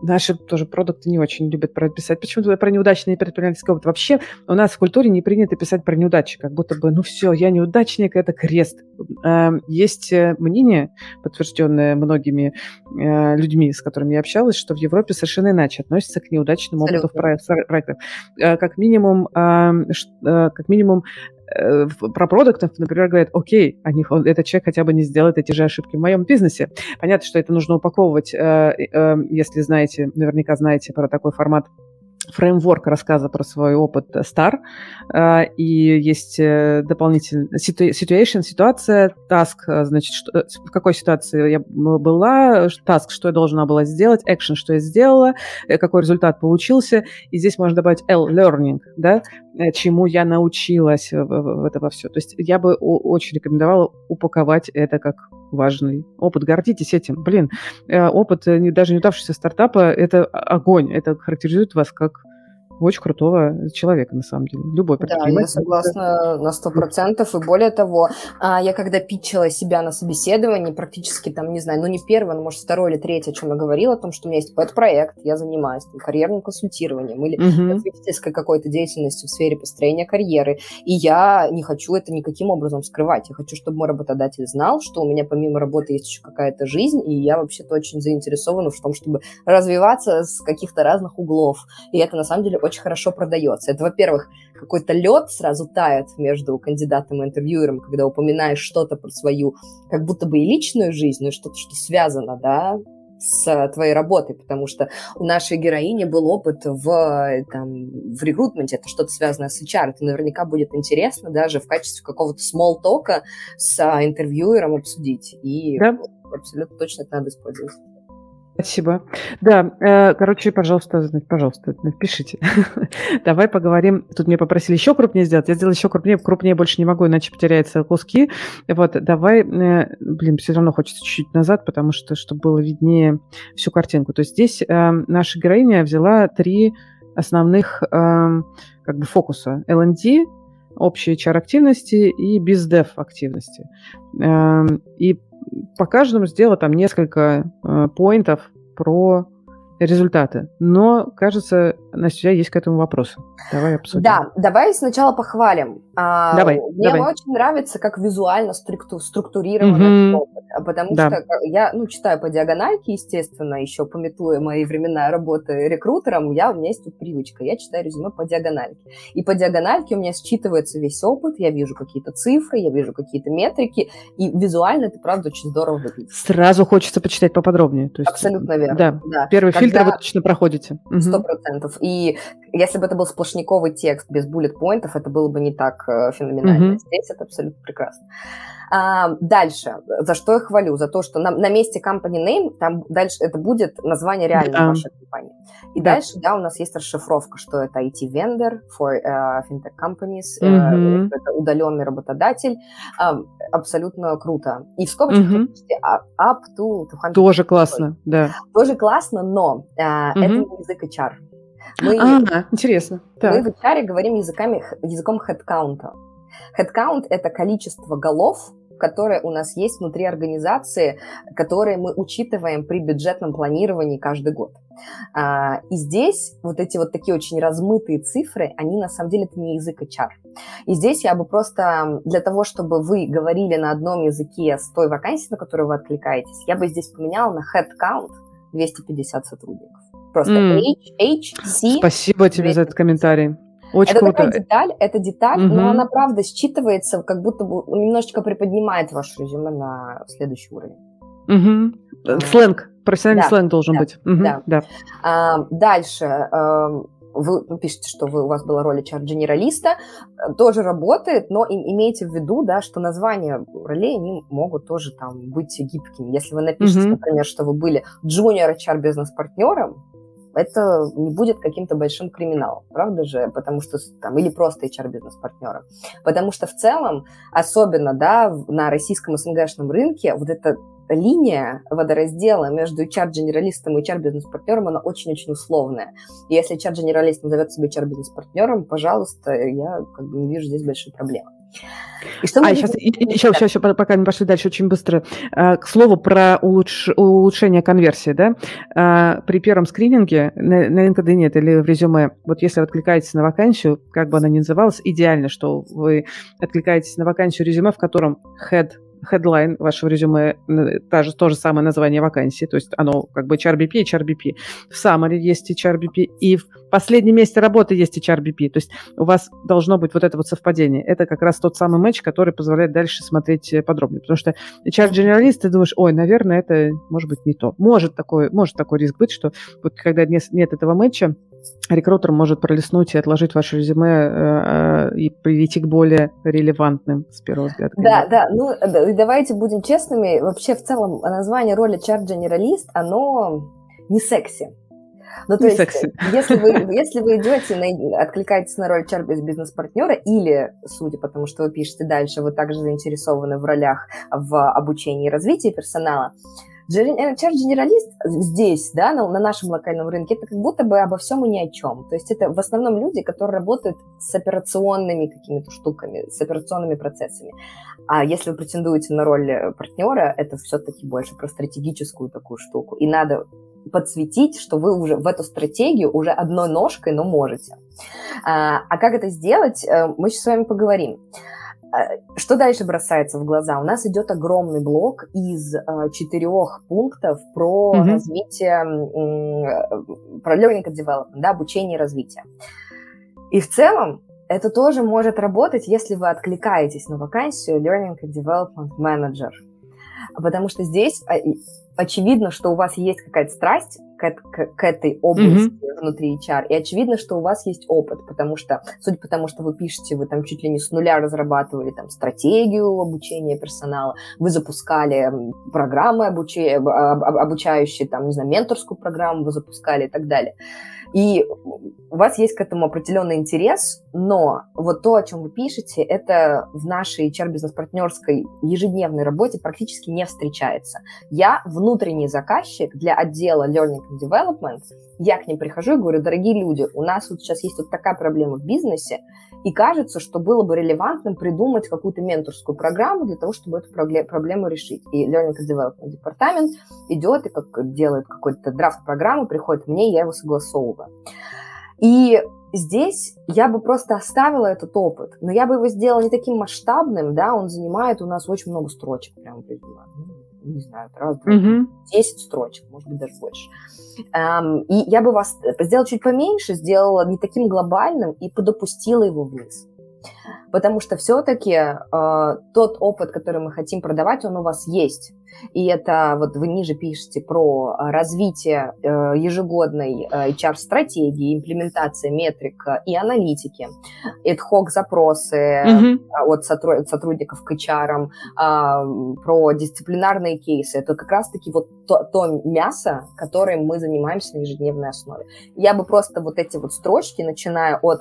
наши тоже продукты не очень любят писать. Почему-то про неудачный предпринимательский опыт. Вообще у нас в культуре не принято писать про неудачи, как будто бы, ну все, я неудачник, это крест. Эм, есть э, мнение, подтвержденное многими э, людьми, с которыми я общалась, что в Европе совершенно иначе относятся к неудачному опыту в проектах. Э, как минимум, эм, как минимум про продуктов, например, говорят, окей, они, он, этот человек хотя бы не сделает эти же ошибки в моем бизнесе. Понятно, что это нужно упаковывать, э, э, если знаете, наверняка знаете про такой формат фреймворк рассказа про свой опыт Star, э, и есть э, дополнительный situation, ситуация, task, э, значит, что, в какой ситуации я была, task, что я должна была сделать, action, что я сделала, какой результат получился, и здесь можно добавить L, learning, да, чему я научилась в, в это во все. То есть я бы очень рекомендовала упаковать это как важный опыт. Гордитесь этим. Блин, опыт даже неудавшегося стартапа – это огонь. Это характеризует вас как очень крутого человека, на самом деле. Любой Да, я согласна на сто процентов. И более того, а, я когда питчила себя на собеседовании, практически там, не знаю, ну не первое, но может второе или третье, о чем я говорила, о том, что у меня есть этот проект, я занимаюсь там, карьерным консультированием или uh-huh. развитительской какой-то деятельностью в сфере построения карьеры. И я не хочу это никаким образом скрывать. Я хочу, чтобы мой работодатель знал, что у меня помимо работы есть еще какая-то жизнь, и я вообще-то очень заинтересована в том, чтобы развиваться с каких-то разных углов. И это на самом деле очень очень хорошо продается. Это, во-первых, какой-то лед сразу тает между кандидатом и интервьюером, когда упоминаешь что-то про свою, как будто бы и личную жизнь, но что-то, что связано, да, с твоей работой, потому что у нашей героини был опыт в, там, в рекрутменте, это что-то связанное с HR, это наверняка будет интересно даже в качестве какого-то small-тока с а, интервьюером обсудить. И да? абсолютно точно это надо использовать. Спасибо. Да, э, короче, пожалуйста, пожалуйста, напишите. Давай поговорим. Тут мне попросили еще крупнее сделать. Я сделала еще крупнее. Крупнее больше не могу, иначе потеряются куски. Вот, давай, э, блин, все равно хочется чуть-чуть назад, потому что, чтобы было виднее всю картинку. То есть здесь э, наша героиня взяла три основных как бы фокуса. L&D, общие HR-активности и бездев-активности. И по каждому сделала там несколько э, поинтов про результаты. Но, кажется, Настя, есть к этому вопросы. Давай обсудим. Да, давай сначала похвалим. А, давай, Мне давай. очень нравится, как визуально структу- структурирован угу. опыт, потому да. что я ну, читаю по диагональке, естественно, еще пометуя мои времена работы рекрутером, я, у меня есть тут привычка, я читаю резюме по диагональке. И по диагональке у меня считывается весь опыт, я вижу какие-то цифры, я вижу какие-то метрики, и визуально это, правда, очень здорово выглядит. Сразу хочется почитать поподробнее. То есть, Абсолютно верно. Да, да. первый Когда... фильтр вы точно проходите. Сто процентов. И если бы это был сплошниковый текст без буллет-поинтов, это было бы не так э, феноменально. Здесь это абсолютно прекрасно. А, дальше, за что я хвалю? За то, что на, на месте company name там дальше это будет название реальной yeah. вашей компании. И yeah. дальше, да, у нас есть расшифровка, что это IT-вендор for uh, fintech companies, mm-hmm. uh, это удаленный работодатель. Uh, абсолютно круто. И в скобочках mm-hmm. up to 200. Тоже классно, да. Тоже классно, но uh, mm-hmm. это не язык HR. Мы, а, интересно. Так. Мы в HR говорим языками, языком headcount. Headcount – это количество голов, которые у нас есть внутри организации, которые мы учитываем при бюджетном планировании каждый год. А, и здесь вот эти вот такие очень размытые цифры, они на самом деле это не язык HR. И здесь я бы просто для того, чтобы вы говорили на одном языке с той вакансией, на которую вы откликаетесь, я бы здесь поменяла на headcount 250 сотрудников. Просто mm. H, HC. Спасибо тебе за этот комментарий. Очень это круто. такая деталь, это деталь, угу. но она правда считывается, как будто бы немножечко приподнимает ваше резюме на следующий уровень. Угу. Сленг, профессиональный да, сленг должен да, быть. Угу, да. Да. А, дальше. А, вы пишете, что вы, у вас была роль HR-генералиста, тоже работает, но имейте в виду, да, что названия ролей, они могут тоже там быть гибкими. Если вы напишете, mm-hmm. например, что вы были junior HR-бизнес-партнером, это не будет каким-то большим криминалом, правда же? Потому что там, или просто HR-бизнес-партнером. Потому что в целом, особенно, да, на российском СНГшном рынке, вот эта линия водораздела между HR-генералистом и HR-бизнес-партнером, она очень-очень условная. И если HR-генералист назовет себя HR-бизнес-партнером, пожалуйста, я как бы не вижу здесь большой проблемы. И что а, сейчас, еще, еще, еще, пока не пошли дальше, очень быстро. А, к слову про улучш, улучшение конверсии, да, а, при первом скрининге на, на LinkedIn или в резюме, вот если вы откликаетесь на вакансию, как бы она ни называлась, идеально, что вы откликаетесь на вакансию резюме, в котором head headline вашего резюме, та же, то же самое название вакансии, то есть оно как бы HRBP, HRBP. В summary есть HRBP, и в последнем месте работы есть HRBP. То есть у вас должно быть вот это вот совпадение. Это как раз тот самый матч, который позволяет дальше смотреть э, подробнее. Потому что HR-генералист, ты думаешь, ой, наверное, это может быть не то. Может такой, может такой риск быть, что вот когда нет этого матча, рекрутер может пролистнуть и отложить ваше резюме э, э, и перейти к более релевантным с первого взгляда. Да, да, ну давайте будем честными. Вообще в целом название роли чарт-генералист, оно не секси. Ну, то не есть, секси. если вы, если вы идете, на, откликаетесь на роль чар бизнес-партнера, или, судя по тому, что вы пишете дальше, вы также заинтересованы в ролях в обучении и развитии персонала, HR-генералист э, здесь, да, на, на нашем локальном рынке, это как будто бы обо всем и ни о чем. То есть это в основном люди, которые работают с операционными какими-то штуками, с операционными процессами. А если вы претендуете на роль э, партнера, это все-таки больше про стратегическую такую штуку. И надо подсветить, что вы уже в эту стратегию уже одной ножкой, но можете. А, а как это сделать, э, мы сейчас с вами поговорим. А, что дальше бросается в глаза? У нас идет огромный блок из э, четырех пунктов про mm-hmm. развитие, э, про learning and development, да, обучение и развитие. И в целом это тоже может работать, если вы откликаетесь на вакансию Learning and Development Manager. Потому что здесь очевидно, что у вас есть какая-то страсть к, к, к этой области mm-hmm. внутри HR, и очевидно, что у вас есть опыт, потому что, судя по тому, что вы пишете, вы там чуть ли не с нуля разрабатывали там стратегию обучения персонала, вы запускали программы обучи... обучающие, там, не знаю, менторскую программу вы запускали и так далее. И у вас есть к этому определенный интерес, но вот то, о чем вы пишете, это в нашей HR-бизнес-партнерской ежедневной работе практически не встречается. Я внутренний заказчик для отдела Learning and Development, я к ним прихожу и говорю, дорогие люди, у нас вот сейчас есть вот такая проблема в бизнесе, и кажется, что было бы релевантным придумать какую-то менторскую программу для того, чтобы эту проблему решить. И Learning and Development департамент идет и как делает какой-то драфт программы, приходит мне, я его согласовываю. И здесь я бы просто оставила этот опыт, но я бы его сделала не таким масштабным, да, он занимает у нас очень много строчек, прям, не знаю, раз, два, mm-hmm. 10 строчек, может быть, даже больше. Um, и я бы вас сделала чуть поменьше, сделала не таким глобальным и подопустила его вниз. Потому что все-таки э, тот опыт, который мы хотим продавать, он у вас есть. И это вот вы ниже пишете про развитие э, ежегодной э, HR-стратегии, имплементация метрик и аналитики, ad запросы mm-hmm. от сотрудников к HR, э, про дисциплинарные кейсы. Это как раз-таки вот то, то мясо, которым мы занимаемся на ежедневной основе. Я бы просто вот эти вот строчки, начиная от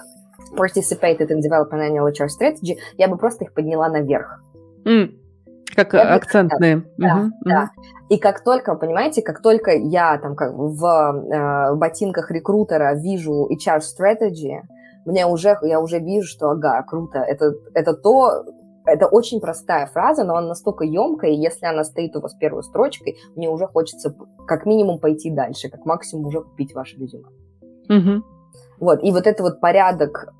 participated in developing annual HR strategy, я бы просто их подняла наверх. Mm. Как я акцентные. Бы, да, угу, да. И как только, понимаете, как только я там как в э, ботинках рекрутера вижу HR strategy, мне уже, я уже вижу, что ага, круто, это, это то, это очень простая фраза, но она настолько емкая, и если она стоит у вас первой строчкой, мне уже хочется как минимум пойти дальше, как максимум уже купить ваше резюме. Угу. Вот, и вот это вот порядок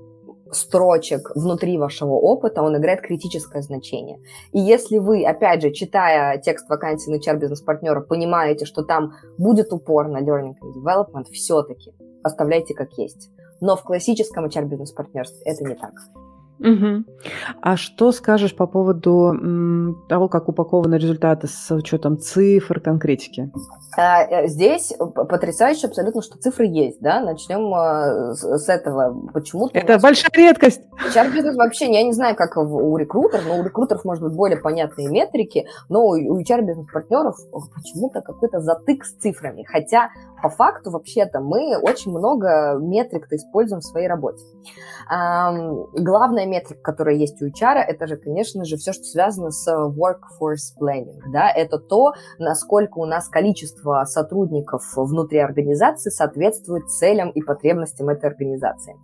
строчек внутри вашего опыта, он играет критическое значение. И если вы, опять же, читая текст вакансии на HR бизнес-партнера, понимаете, что там будет упор на learning and development, все-таки оставляйте как есть. Но в классическом HR бизнес-партнерстве это не так. Угу. А что скажешь по поводу м, того, как упакованы результаты с учетом цифр, конкретики? А, э, здесь потрясающе абсолютно, что цифры есть, да, начнем а, с, этого. Почему-то Это большая редкость. HR-бизнес вообще, я не знаю, как у рекрутеров, но у рекрутеров, может быть, более понятные метрики, но у HR-бизнес-партнеров почему-то какой-то затык с цифрами, хотя по факту, вообще-то, мы очень много метрик-то используем в своей работе. Главная метрика, которая есть у HR, это же, конечно же, все, что связано с workforce planning. Да? Это то, насколько у нас количество сотрудников внутри организации соответствует целям и потребностям этой организации.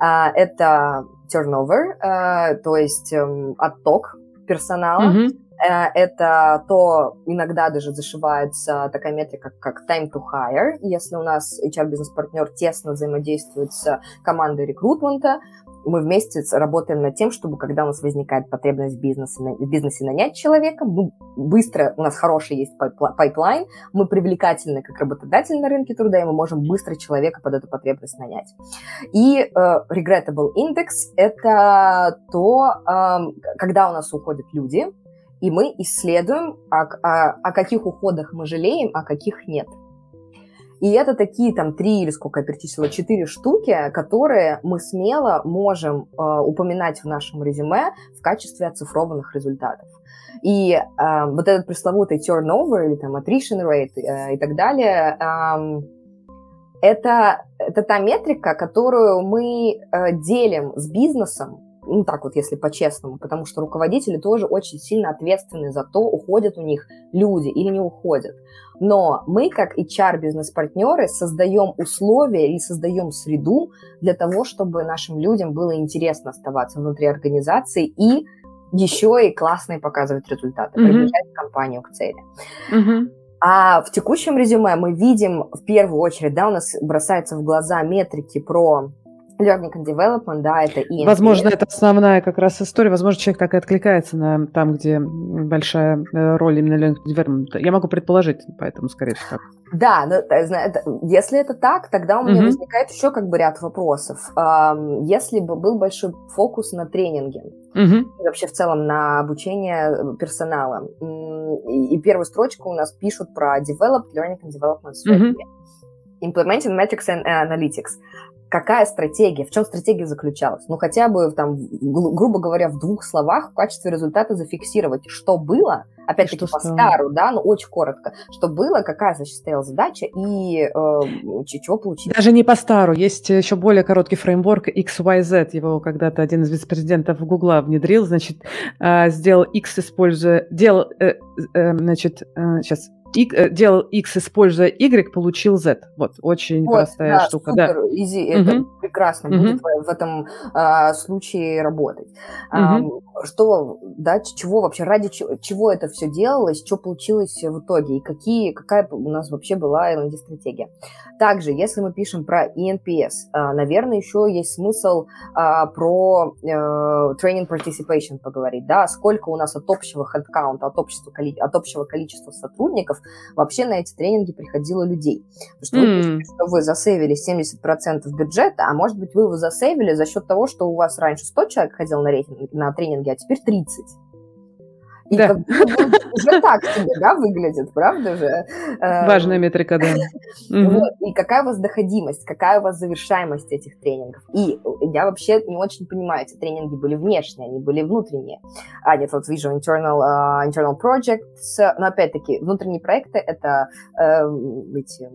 А, это turnover, а, то есть эм, отток персонала, mm-hmm Э, это то, иногда даже зашивается такая метрика, как time to hire. Если у нас HR-бизнес-партнер тесно взаимодействует с командой recruitment а, мы вместе работаем над тем, чтобы, когда у нас возникает потребность в бизнесе, в бизнесе нанять человека, мы быстро, у нас хороший есть pipeline, мы привлекательны как работодатель на рынке труда, и мы можем быстро человека под эту потребность нанять. И э, regrettable index – это то, э, когда у нас уходят люди, и мы исследуем, о, о, о каких уходах мы жалеем, а каких нет. И это такие там три или сколько я перечислила, четыре штуки, которые мы смело можем э, упоминать в нашем резюме в качестве оцифрованных результатов. И э, вот этот пресловутый turnover или там attrition rate э, и так далее, э, это, это та метрика, которую мы э, делим с бизнесом ну так вот, если по-честному, потому что руководители тоже очень сильно ответственны за то, уходят у них люди или не уходят. Но мы, как HR-бизнес-партнеры, создаем условия и создаем среду для того, чтобы нашим людям было интересно оставаться внутри организации и еще и классные показывать результаты, mm-hmm. приближать компанию к цели. Mm-hmm. А в текущем резюме мы видим в первую очередь, да, у нас бросаются в глаза метрики про Learning and Development, да, это и Возможно, это основная как раз история. Возможно, человек так и откликается на там, где большая э, роль именно Learning and Development. Я могу предположить, поэтому, скорее всего, так. Да, но, если это так, тогда у меня mm-hmm. возникает еще как бы ряд вопросов. Если бы был большой фокус на тренинге, и вообще в целом на обучение э, персонала, и первую строчку у нас пишут про Developed Learning and Development Strategy. Mm-hmm. Implementing Metrics and Analytics какая стратегия, в чем стратегия заключалась. Ну, хотя бы, там, грубо говоря, в двух словах в качестве результата зафиксировать, что было, опять-таки по стару, да, но очень коротко, что было, какая, значит, стояла задача и э, чего получить. Даже не по стару, есть еще более короткий фреймворк XYZ, его когда-то один из вице-президентов Гугла внедрил, значит, э, сделал X, используя, делал, э, э, значит, э, сейчас, и, э, делал X, используя Y, получил Z. Вот, очень вот, простая да, штука. Супер, да, изи, это угу. прекрасно угу. будет в этом а, случае работать. Угу. А, что, да, чего вообще, ради чего, чего это все делалось, что получилось в итоге, и какие, какая у нас вообще была LND-стратегия. Также, если мы пишем про ENPS, а, наверное, еще есть смысл а, про э, training participation поговорить, да, сколько у нас от общего headcount, от общего, от общего количества сотрудников вообще на эти тренинги приходило людей. Потому что вы пишете, что вы засейвили 70% бюджета, а может быть, вы его засейвили за счет того, что у вас раньше 100 человек ходил на, рейтинг, на тренинги, а теперь 30. И да. как уже так себе, да, выглядит, правда же? Э, Важная метрика, да. И какая у вас доходимость, какая у вас завершаемость этих тренингов. И я вообще не очень понимаю, эти тренинги были внешние, они были внутренние. А, нет, вот вижу internal, uh, internal projects, но опять-таки внутренние проекты — это э, эти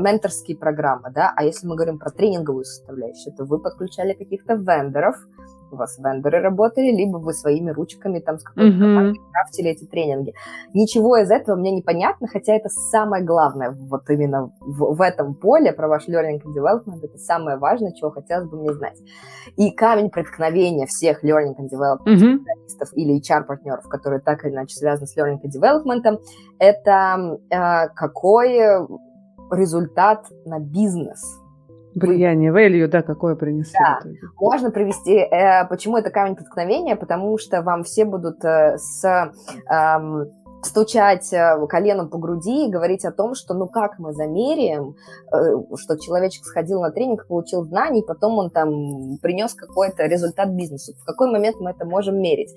менторские программы, да, а если мы говорим про тренинговую составляющую, то вы подключали каких-то вендоров, у вас вендоры работали, либо вы своими ручками там с какой-то mm-hmm. командой крафтили эти тренинги. Ничего из этого мне непонятно, хотя это самое главное вот именно в, в этом поле про ваш learning and development, это самое важное, чего хотелось бы мне знать. И камень преткновения всех learning and development mm-hmm. специалистов или HR-партнеров, которые так или иначе связаны с learning and development, это э, какой результат на бизнес – Влияние, value, да, какое принесли. Да, можно привести, э, почему это камень преткновения, потому что вам все будут э, с... Э, стучать коленом по груди и говорить о том, что ну как мы замеряем, э, что человечек сходил на тренинг, получил знания, и потом он там принес какой-то результат бизнесу. В какой момент мы это можем мерить?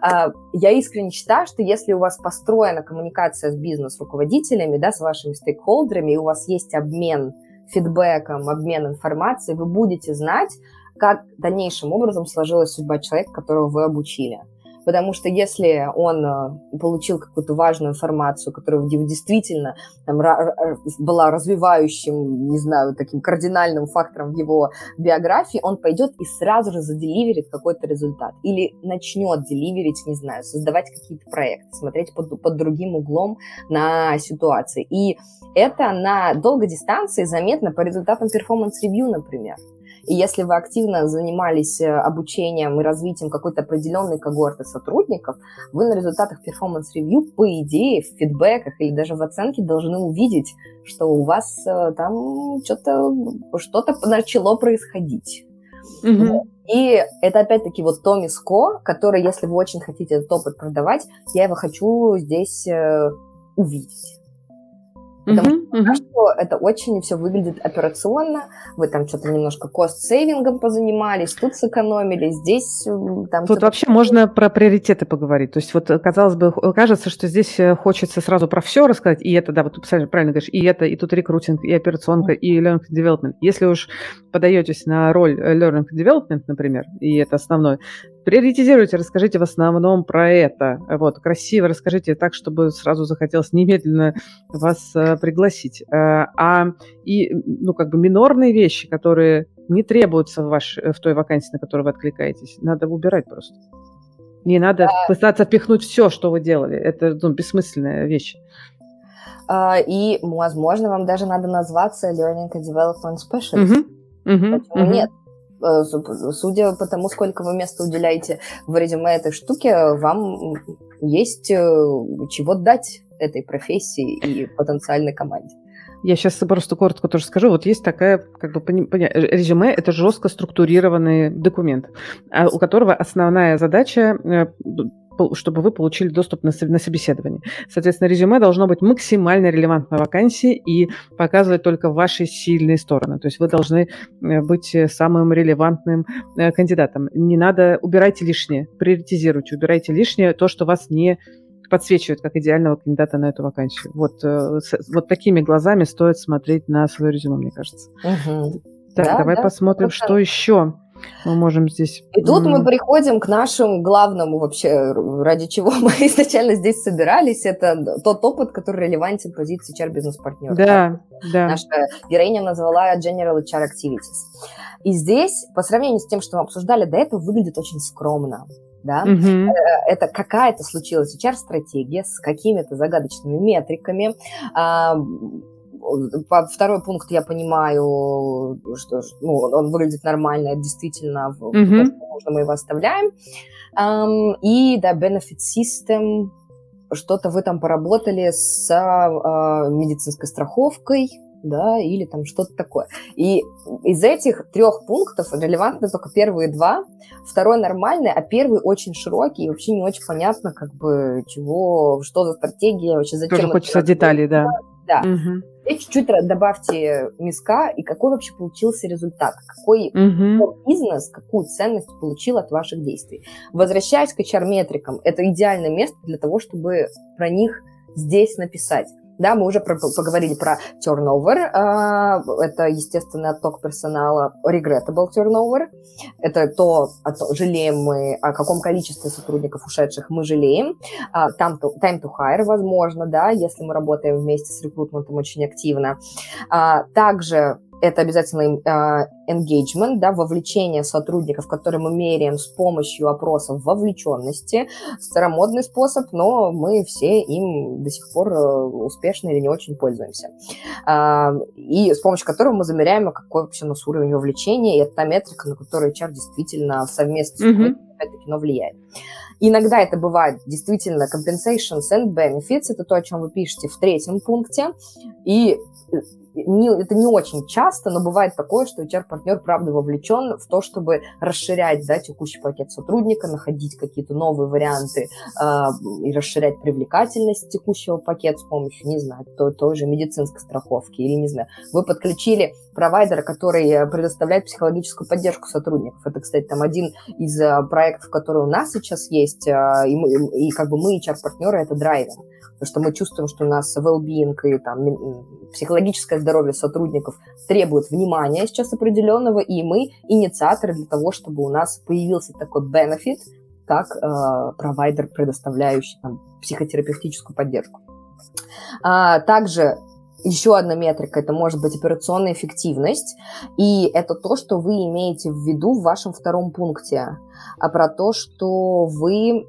А, я искренне считаю, что если у вас построена коммуникация с бизнес-руководителями, да, с вашими стейкхолдерами, и у вас есть обмен фидбэком, обмен информацией, вы будете знать, как дальнейшим образом сложилась судьба человека, которого вы обучили. Потому что если он э, получил какую-то важную информацию, которая действительно там, была развивающим, не знаю, таким кардинальным фактором в его биографии, он пойдет и сразу же за deliver ит какой-то результат. Или начнет deliver ить, не знаю, создавать какие-то проекты, смотреть под, под другим углом на ситуации. И это на долгой дистанции заметно по результатам performance review, например. И если вы активно занимались э, обучением и развитием какой-то определенной когорты сотрудников, вы на результатах performance review, по идее, в фидбэках или даже в оценке должны увидеть, что у вас э, там что-то что начало происходить. Угу. И это опять-таки вот то мяско, которое, если вы очень хотите этот опыт продавать, я его хочу здесь э, увидеть. Потому uh-huh, что, uh-huh. что это очень все выглядит операционно. Вы там что-то немножко кост-сейвингом позанимались, тут сэкономили, здесь там... Тут вообще можно про приоритеты поговорить. То есть вот, казалось бы, кажется, что здесь э, хочется сразу про все рассказать, и это, да, вот ты правильно говоришь, и это, и тут рекрутинг, и операционка, uh-huh. и learning development. Если уж подаетесь на роль э, learning development, например, и это основной, Приоритизируйте, расскажите в основном про это. Вот, красиво расскажите так, чтобы сразу захотелось немедленно вас э, пригласить. Э, а и, ну, как бы минорные вещи, которые не требуются в, ваш, в той вакансии, на которую вы откликаетесь, надо убирать просто. Не надо а... пытаться впихнуть все, что вы делали. Это ну, бессмысленная вещь. А, и, возможно, вам даже надо назваться Learning and Development Specialist. Uh-huh. Uh-huh. Почему uh-huh. нет? Э, судя по тому, сколько вы места уделяете в резюме этой штуке, вам есть э, чего дать этой профессии и потенциальной команде. Я сейчас просто коротко тоже скажу. Вот есть такая, как бы, поня... резюме – это жестко структурированный документ, а у которого основная задача э, чтобы вы получили доступ на, на собеседование. Соответственно, резюме должно быть максимально релевантно вакансии и показывать только ваши сильные стороны. То есть вы должны э, быть э, самым релевантным э, кандидатом. Не надо, убирайте лишнее, приоритизируйте, убирайте лишнее, то, что вас не подсвечивает как идеального кандидата на эту вакансию. Вот, вот такими глазами стоит смотреть на свое резюме, мне кажется. Угу. Так, да, давай да, посмотрим, что еще мы можем здесь... И тут мы приходим к нашему главному вообще, ради чего мы изначально здесь собирались. Это тот опыт, который релевантен позиции HR-бизнес-партнера. Да, да. Наша героиня назвала General HR Activities. И здесь, по сравнению с тем, что мы обсуждали до этого, выглядит очень скромно да, угу. это какая-то случилась HR-стратегия с какими-то загадочными метриками, а, Второй пункт я понимаю, что ну, он выглядит нормально, это действительно mm-hmm. нужно, мы его оставляем. Um, и да, benefit system, что-то вы там поработали с uh, медицинской страховкой, да, или там что-то такое. И из этих трех пунктов релевантны только первые два, второй нормальный, а первый очень широкий, и вообще не очень понятно, как бы, чего, что за стратегия, вообще зачем. Тоже хочется деталей, да. Да. Угу. И чуть-чуть добавьте миска, и какой вообще получился результат, какой угу. бизнес, какую ценность получил от ваших действий. Возвращаясь к HR-метрикам, это идеальное место для того, чтобы про них здесь написать. Да, мы уже про, поговорили про turnover, э, это естественный отток персонала, regrettable turnover, это то, о то, жалеем мы, о каком количестве сотрудников ушедших мы жалеем, time, to, time to hire, возможно, да, если мы работаем вместе с рекрутментом очень активно. Э, также это обязательно uh, engagement, да, вовлечение сотрудников, которые мы меряем с помощью опросов вовлеченности. Старомодный способ, но мы все им до сих пор э, успешно или не очень пользуемся. Uh, и с помощью которого мы замеряем, какой вообще у нас уровень вовлечения, и это та метрика, на которую HR действительно совместно с mm-hmm. опять-таки, но влияет. Иногда это бывает действительно compensations and benefits, это то, о чем вы пишете в третьем пункте, и не, это не очень часто, но бывает такое, что HR-партнер, правда, вовлечен в то, чтобы расширять да, текущий пакет сотрудника, находить какие-то новые варианты э, и расширять привлекательность текущего пакета с помощью, не знаю, той, той же медицинской страховки или, не знаю, вы подключили провайдера, который предоставляет психологическую поддержку сотрудников. Это, кстати, там один из э, проектов, который у нас сейчас есть, э, и, мы, и как бы мы, HR-партнеры, это драйвер потому что мы чувствуем, что у нас well-being и там, психологическое здоровье сотрудников требует внимания сейчас определенного, и мы инициаторы для того, чтобы у нас появился такой benefit, как э, провайдер, предоставляющий там, психотерапевтическую поддержку. А, также еще одна метрика, это может быть операционная эффективность, и это то, что вы имеете в виду в вашем втором пункте, а про то, что вы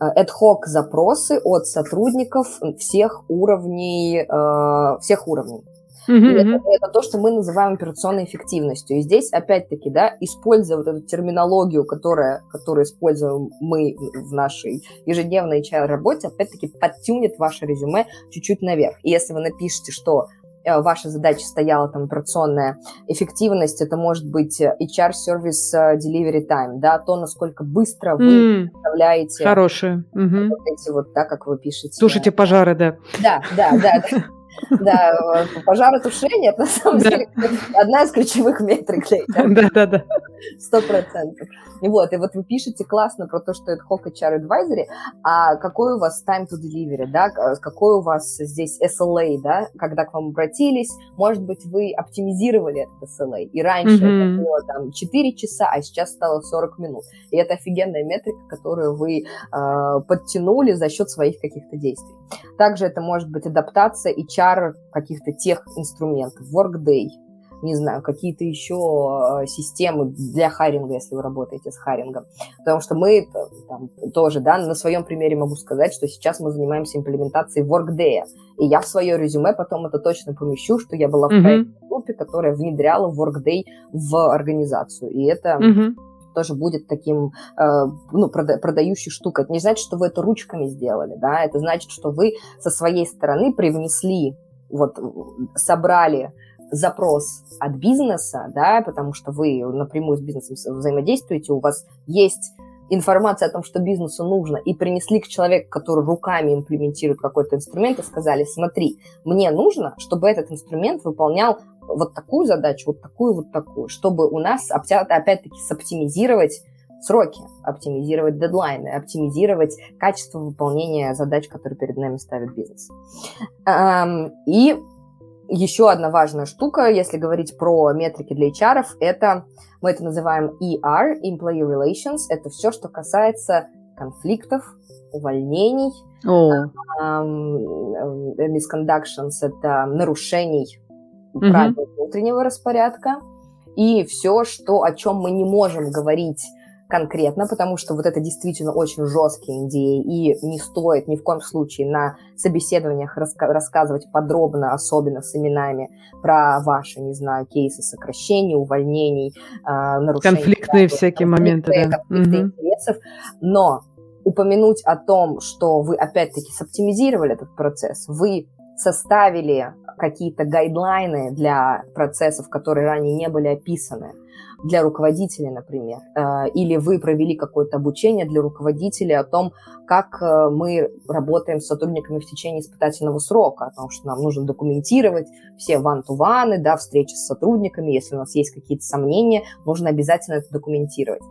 ad-hoc запросы от сотрудников всех уровней, э, всех уровней. Mm-hmm. Это, это то, что мы называем операционной эффективностью. И здесь, опять-таки, да, используя вот эту терминологию, которая, которую используем мы в нашей ежедневной HR-работе, опять-таки подтюнет ваше резюме чуть-чуть наверх. И если вы напишете, что Э, ваша задача стояла там операционная эффективность, это может быть HR Service э, Delivery Time, да, то, насколько быстро вы mm, представляете хорошие. Вот эти вот, да, как вы пишете. Тушите пожары, да. Да, да, да. Да, пожаротушение, это на самом деле одна из ключевых метрик для Да, да, да. Сто процентов. И вот, и вот вы пишете классно про то, что это Hawk HR Advisory, а какой у вас time to delivery, да, какой у вас здесь SLA, да, когда к вам обратились, может быть, вы оптимизировали этот SLA, и раньше mm-hmm. это было там 4 часа, а сейчас стало 40 минут. И это офигенная метрика, которую вы э, подтянули за счет своих каких-то действий. Также это может быть адаптация HR каких-то тех инструментов, Workday, не знаю, какие-то еще э, системы для харинга, если вы работаете с харингом. Потому что мы там, тоже, да, на своем примере могу сказать, что сейчас мы занимаемся имплементацией Workday. И я в свое резюме потом это точно помещу, что я была в mm-hmm. группе, которая внедряла Workday в организацию. И это mm-hmm тоже будет таким, э, ну, прода- продающей штукой. Это не значит, что вы это ручками сделали, да, это значит, что вы со своей стороны привнесли, вот, собрали запрос от бизнеса, да, потому что вы напрямую с бизнесом взаимодействуете, у вас есть информация о том, что бизнесу нужно, и принесли к человеку, который руками имплементирует какой-то инструмент, и сказали, смотри, мне нужно, чтобы этот инструмент выполнял вот такую задачу, вот такую, вот такую, чтобы у нас, опять-таки, соптимизировать сроки, оптимизировать дедлайны, оптимизировать качество выполнения задач, которые перед нами ставит бизнес. И еще одна важная штука, если говорить про метрики для HR, это мы это называем ER, Employee Relations. Это все, что касается конфликтов, увольнений, oh. misconductions, это нарушений mm-hmm. правил внутреннего распорядка. И все, что, о чем мы не можем говорить конкретно, потому что вот это действительно очень жесткие NDA, и не стоит ни в коем случае на собеседованиях раска- рассказывать подробно, особенно с именами, про ваши, не знаю, кейсы сокращений, увольнений, э, нарушений. Конфликтные да, всякие моменты, да. Конфликты угу. интересов, но упомянуть о том, что вы опять-таки соптимизировали этот процесс, вы составили какие-то гайдлайны для процессов, которые ранее не были описаны, для руководителей, например, э, или вы провели какое-то обучение для руководителей о том, как э, мы работаем с сотрудниками в течение испытательного срока, о том, что нам нужно документировать все ван-ту-ваны, да, встречи с сотрудниками, если у нас есть какие-то сомнения, нужно обязательно это документировать.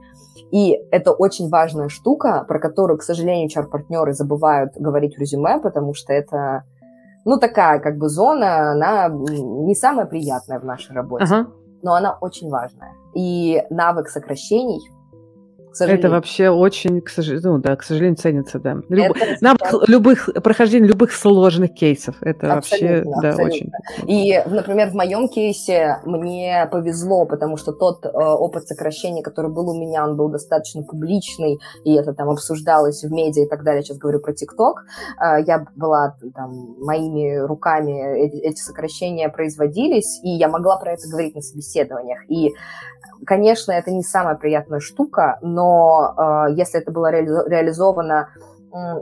И это очень важная штука, про которую, к сожалению, HR-партнеры забывают говорить в резюме, потому что это, ну, такая как бы зона, она не самая приятная в нашей работе. Ага но она очень важная. И навык сокращений это вообще очень, к сожалению, ну, да, к сожалению, ценится, да. Люб... Это Навык сейчас... любых, прохождения любых сложных кейсов. Это абсолютно, вообще, да, абсолютно. очень. И, например, в моем кейсе мне повезло, потому что тот э, опыт сокращения, который был у меня, он был достаточно публичный, и это там обсуждалось в медиа и так далее. Сейчас говорю про ТикТок. Э, я была там, моими руками эти, эти сокращения производились, и я могла про это говорить на собеседованиях. И Конечно, это не самая приятная штука, но э, если это было ре- реализовано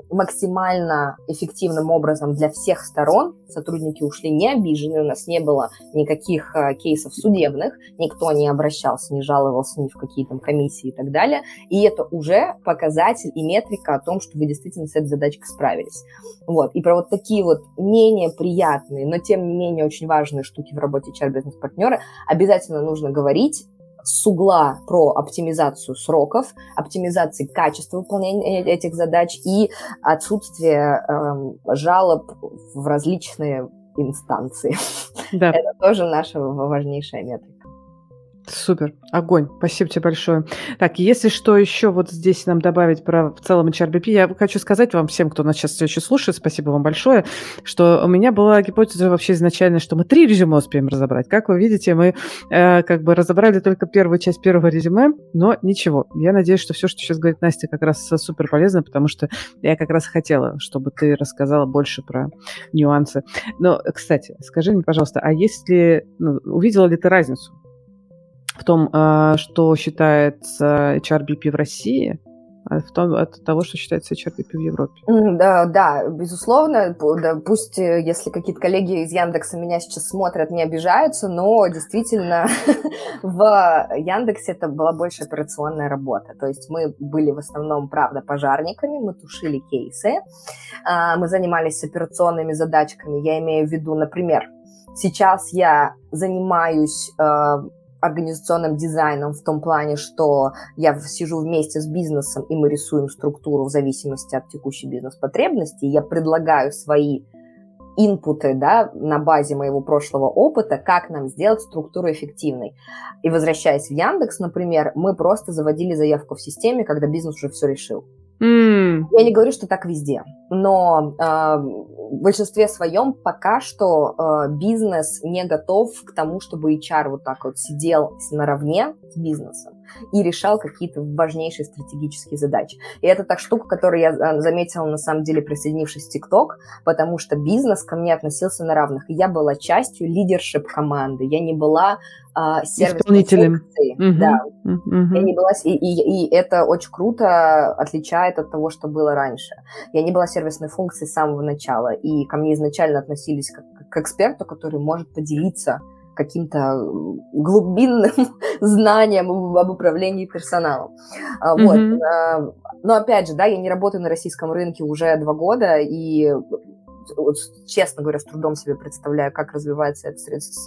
максимально эффективным образом для всех сторон. Сотрудники ушли не обижены, у нас не было никаких э, кейсов судебных, никто не обращался, не жаловался ни в какие там комиссии и так далее. И это уже показатель и метрика о том, что вы действительно с этой задачкой справились. Вот. И про вот такие вот менее приятные, но тем не менее очень важные штуки в работе HR-бизнес-партнера обязательно нужно говорить, с угла про оптимизацию сроков, оптимизации качества выполнения этих задач и отсутствие э, жалоб в различные инстанции. Да. Это тоже наша важнейшая метрика. Супер, огонь, спасибо тебе большое. Так, если что еще вот здесь нам добавить про в целом HRBP, я хочу сказать вам всем, кто нас сейчас все еще слушает, спасибо вам большое, что у меня была гипотеза вообще изначально, что мы три резюме успеем разобрать. Как вы видите, мы э, как бы разобрали только первую часть первого резюме, но ничего. Я надеюсь, что все, что сейчас говорит Настя, как раз супер полезно, потому что я как раз хотела, чтобы ты рассказала больше про нюансы. Но, кстати, скажи мне, пожалуйста, а если ну, увидела ли ты разницу в том, а, что считается HRBP в России, а в том, от того, что считается HRBP в Европе. Да, да, безусловно. Да, пусть, э, если какие-то коллеги из Яндекса меня сейчас смотрят, не обижаются, но действительно в Яндексе это была больше операционная работа. То есть мы были в основном, правда, пожарниками, мы тушили кейсы, а, мы занимались операционными задачками. Я имею в виду, например, сейчас я занимаюсь организационным дизайном в том плане, что я сижу вместе с бизнесом, и мы рисуем структуру в зависимости от текущей бизнес-потребности. Я предлагаю свои инпуты да, на базе моего прошлого опыта, как нам сделать структуру эффективной. И возвращаясь в Яндекс, например, мы просто заводили заявку в системе, когда бизнес уже все решил. Mm. Я не говорю, что так везде, но э, в большинстве своем пока что э, бизнес не готов к тому, чтобы HR вот так вот сидел наравне с бизнесом. И решал какие-то важнейшие стратегические задачи. И это та штука, которую я а, заметила, на самом деле, присоединившись в ТикТок, потому что бизнес ко мне относился на равных. Я была частью лидершип команды. Я не была а, исполнителем. Угу. Да. Угу. Я не была, и, и, и это очень круто отличает от того, что было раньше. Я не была сервисной функцией с самого начала, и ко мне изначально относились как к эксперту, который может поделиться каким-то глубинным знанием об управлении персоналом. Mm-hmm. Вот. Но опять же, да, я не работаю на российском рынке уже два года, и честно говоря, с трудом себе представляю, как развивается эта,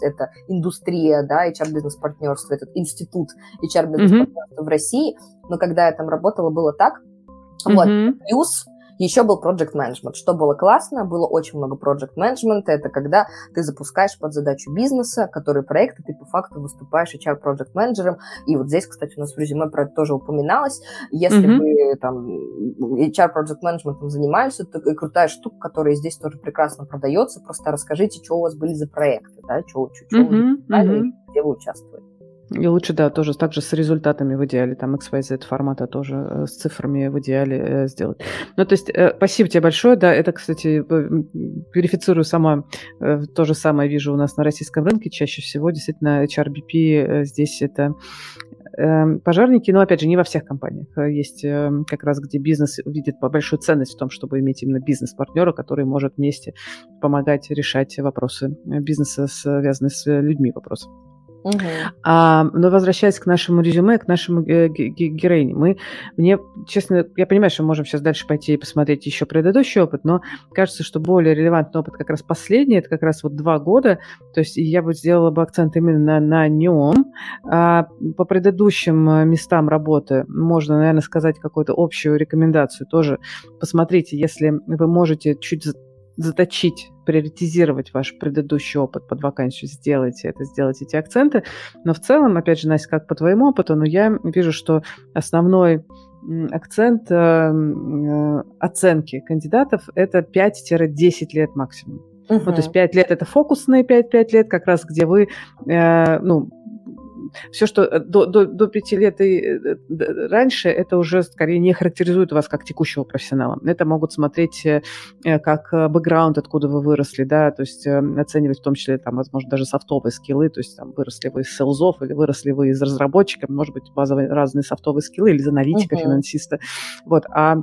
эта индустрия, да, HR-бизнес-партнерства, этот институт HR-бизнес-партнерства mm-hmm. в России. Но когда я там работала, было так. Mm-hmm. Вот. Плюс еще был project management. Что было классно? Было очень много project management. Это когда ты запускаешь под задачу бизнеса, который проекты, ты по факту выступаешь HR project менеджером. И вот здесь, кстати, у нас в резюме про это тоже упоминалось. Если mm-hmm. вы там HR project management занимались, это крутая штука, которая здесь тоже прекрасно продается. Просто расскажите, что у вас были за проекты, да, что, что, что mm-hmm. вы mm-hmm. где вы участвовали. И лучше, да, тоже также с результатами в идеале, там XYZ формата тоже э, с цифрами в идеале э, сделать. Ну, то есть, э, спасибо тебе большое, да, это, кстати, верифицирую сама, э, то же самое вижу у нас на российском рынке, чаще всего действительно HRBP здесь это э, пожарники, но, опять же, не во всех компаниях. Есть как раз, где бизнес видит большую ценность в том, чтобы иметь именно бизнес-партнера, который может вместе помогать решать вопросы бизнеса, связанные с людьми вопросы. Угу. А, но возвращаясь к нашему резюме, к нашему э, героине, мы, мне, честно, я понимаю, что мы можем сейчас дальше пойти и посмотреть еще предыдущий опыт, но кажется, что более релевантный опыт как раз последний, это как раз вот два года, то есть я бы сделала бы акцент именно на, на нем. А, по предыдущим э, местам работы можно, наверное, сказать какую-то общую рекомендацию тоже. Посмотрите, если вы можете чуть заточить, приоритизировать ваш предыдущий опыт под вакансию, сделайте это, сделайте эти акценты. Но в целом, опять же, Настя, как по твоему опыту, но я вижу, что основной акцент э, э, оценки кандидатов – это 5-10 лет максимум. Uh-huh. Ну, то есть 5 лет – это фокусные 5-5 лет, как раз где вы, э, ну, все, что э, до, до, до пяти лет и э, раньше, это уже скорее не характеризует вас как текущего профессионала. Это могут смотреть э, как бэкграунд, откуда вы выросли, да, то есть оценивать в том числе, там, возможно, даже софтовые скиллы, то есть там выросли вы из селзов или выросли вы из разработчиков, может быть, базовые разные софтовые скиллы или из аналитика, uh-huh. финансиста. Вот, а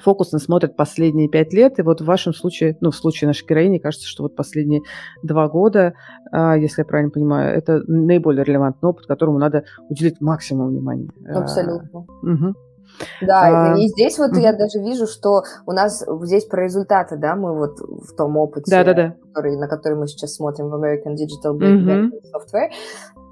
фокусно смотрят последние пять лет, и вот в вашем случае, ну, в случае нашей героини, кажется, что вот последние два года, а, если я правильно понимаю, это наиболее релевантный опыт, которому надо уделить максимум внимания. Абсолютно. Угу. Да, а, и здесь вот угу. я даже вижу, что у нас здесь про результаты, да, мы вот в том опыте, да, да, да. Который, на который мы сейчас смотрим в American Digital Banking угу. Software,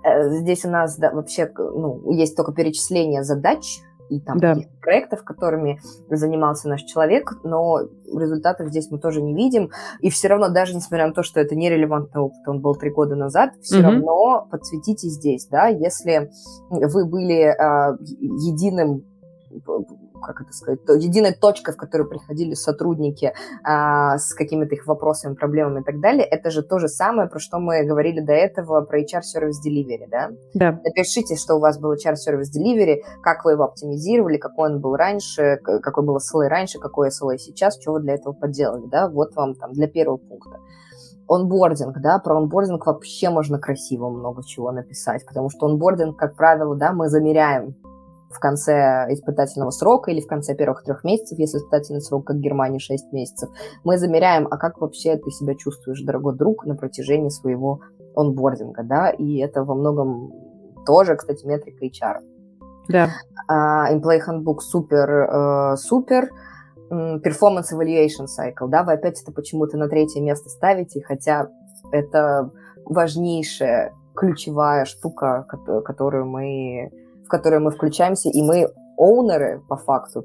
э, здесь у нас да, вообще ну, есть только перечисление задач, и там да. проектов, которыми занимался наш человек, но результатов здесь мы тоже не видим. И все равно, даже несмотря на то, что это нерелевантный опыт, он был три года назад, все угу. равно подсветите здесь, да, если вы были э, единым как это сказать, единой точкой, в которую приходили сотрудники а, с какими-то их вопросами, проблемами и так далее, это же то же самое, про что мы говорили до этого, про HR-сервис Delivery, да? Да. Напишите, что у вас был HR-сервис Delivery, как вы его оптимизировали, какой он был раньше, какой был SLA раньше, какой SLA сейчас, что вы для этого поделали, да? Вот вам там для первого пункта онбординг, да, про онбординг вообще можно красиво много чего написать, потому что онбординг, как правило, да, мы замеряем в конце испытательного срока или в конце первых трех месяцев, если испытательный срок, как в Германии, 6 месяцев, мы замеряем, а как вообще ты себя чувствуешь, дорогой друг, на протяжении своего онбординга, да, и это во многом тоже, кстати, метрика HR. Да. Uh, Employee Handbook супер, uh, супер. Performance Evaluation Cycle, да, вы опять это почему-то на третье место ставите, хотя это важнейшая, ключевая штука, которую мы которые мы включаемся, и мы оунеры по факту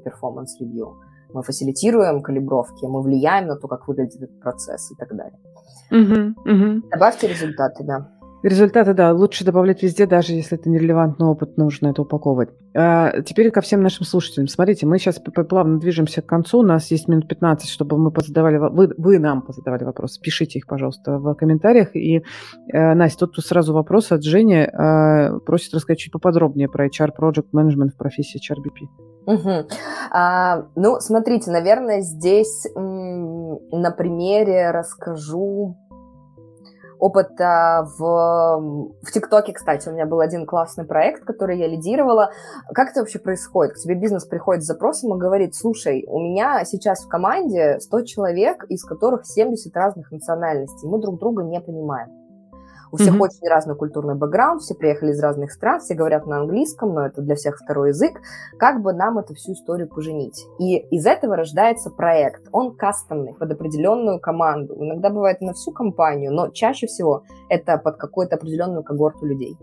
review. Мы фасилитируем калибровки, мы влияем на то, как выглядит этот процесс и так далее. Угу, угу. Добавьте результаты, да. Результаты, да, лучше добавлять везде, даже если это нерелевантный опыт, нужно это упаковывать. А теперь ко всем нашим слушателям. Смотрите, мы сейчас плавно движемся к концу, у нас есть минут 15, чтобы мы позадавали, вы, вы нам позадавали вопросы. Пишите их, пожалуйста, в комментариях. И, э, Настя, тут сразу вопрос от Жени. Э, просит рассказать чуть поподробнее про HR Project Management в профессии HRBP. Угу. А, ну, смотрите, наверное, здесь м- на примере расскажу опыта в, в ТикТоке, кстати, у меня был один классный проект, который я лидировала. Как это вообще происходит? К тебе бизнес приходит с запросом и говорит, слушай, у меня сейчас в команде 100 человек, из которых 70 разных национальностей, мы друг друга не понимаем. У всех mm-hmm. очень разный культурный бэкграунд, все приехали из разных стран, все говорят на английском, но это для всех второй язык. Как бы нам эту всю историю поженить? И из этого рождается проект. Он кастомный, под определенную команду. Иногда бывает на всю компанию, но чаще всего это под какую-то определенную когорту людей.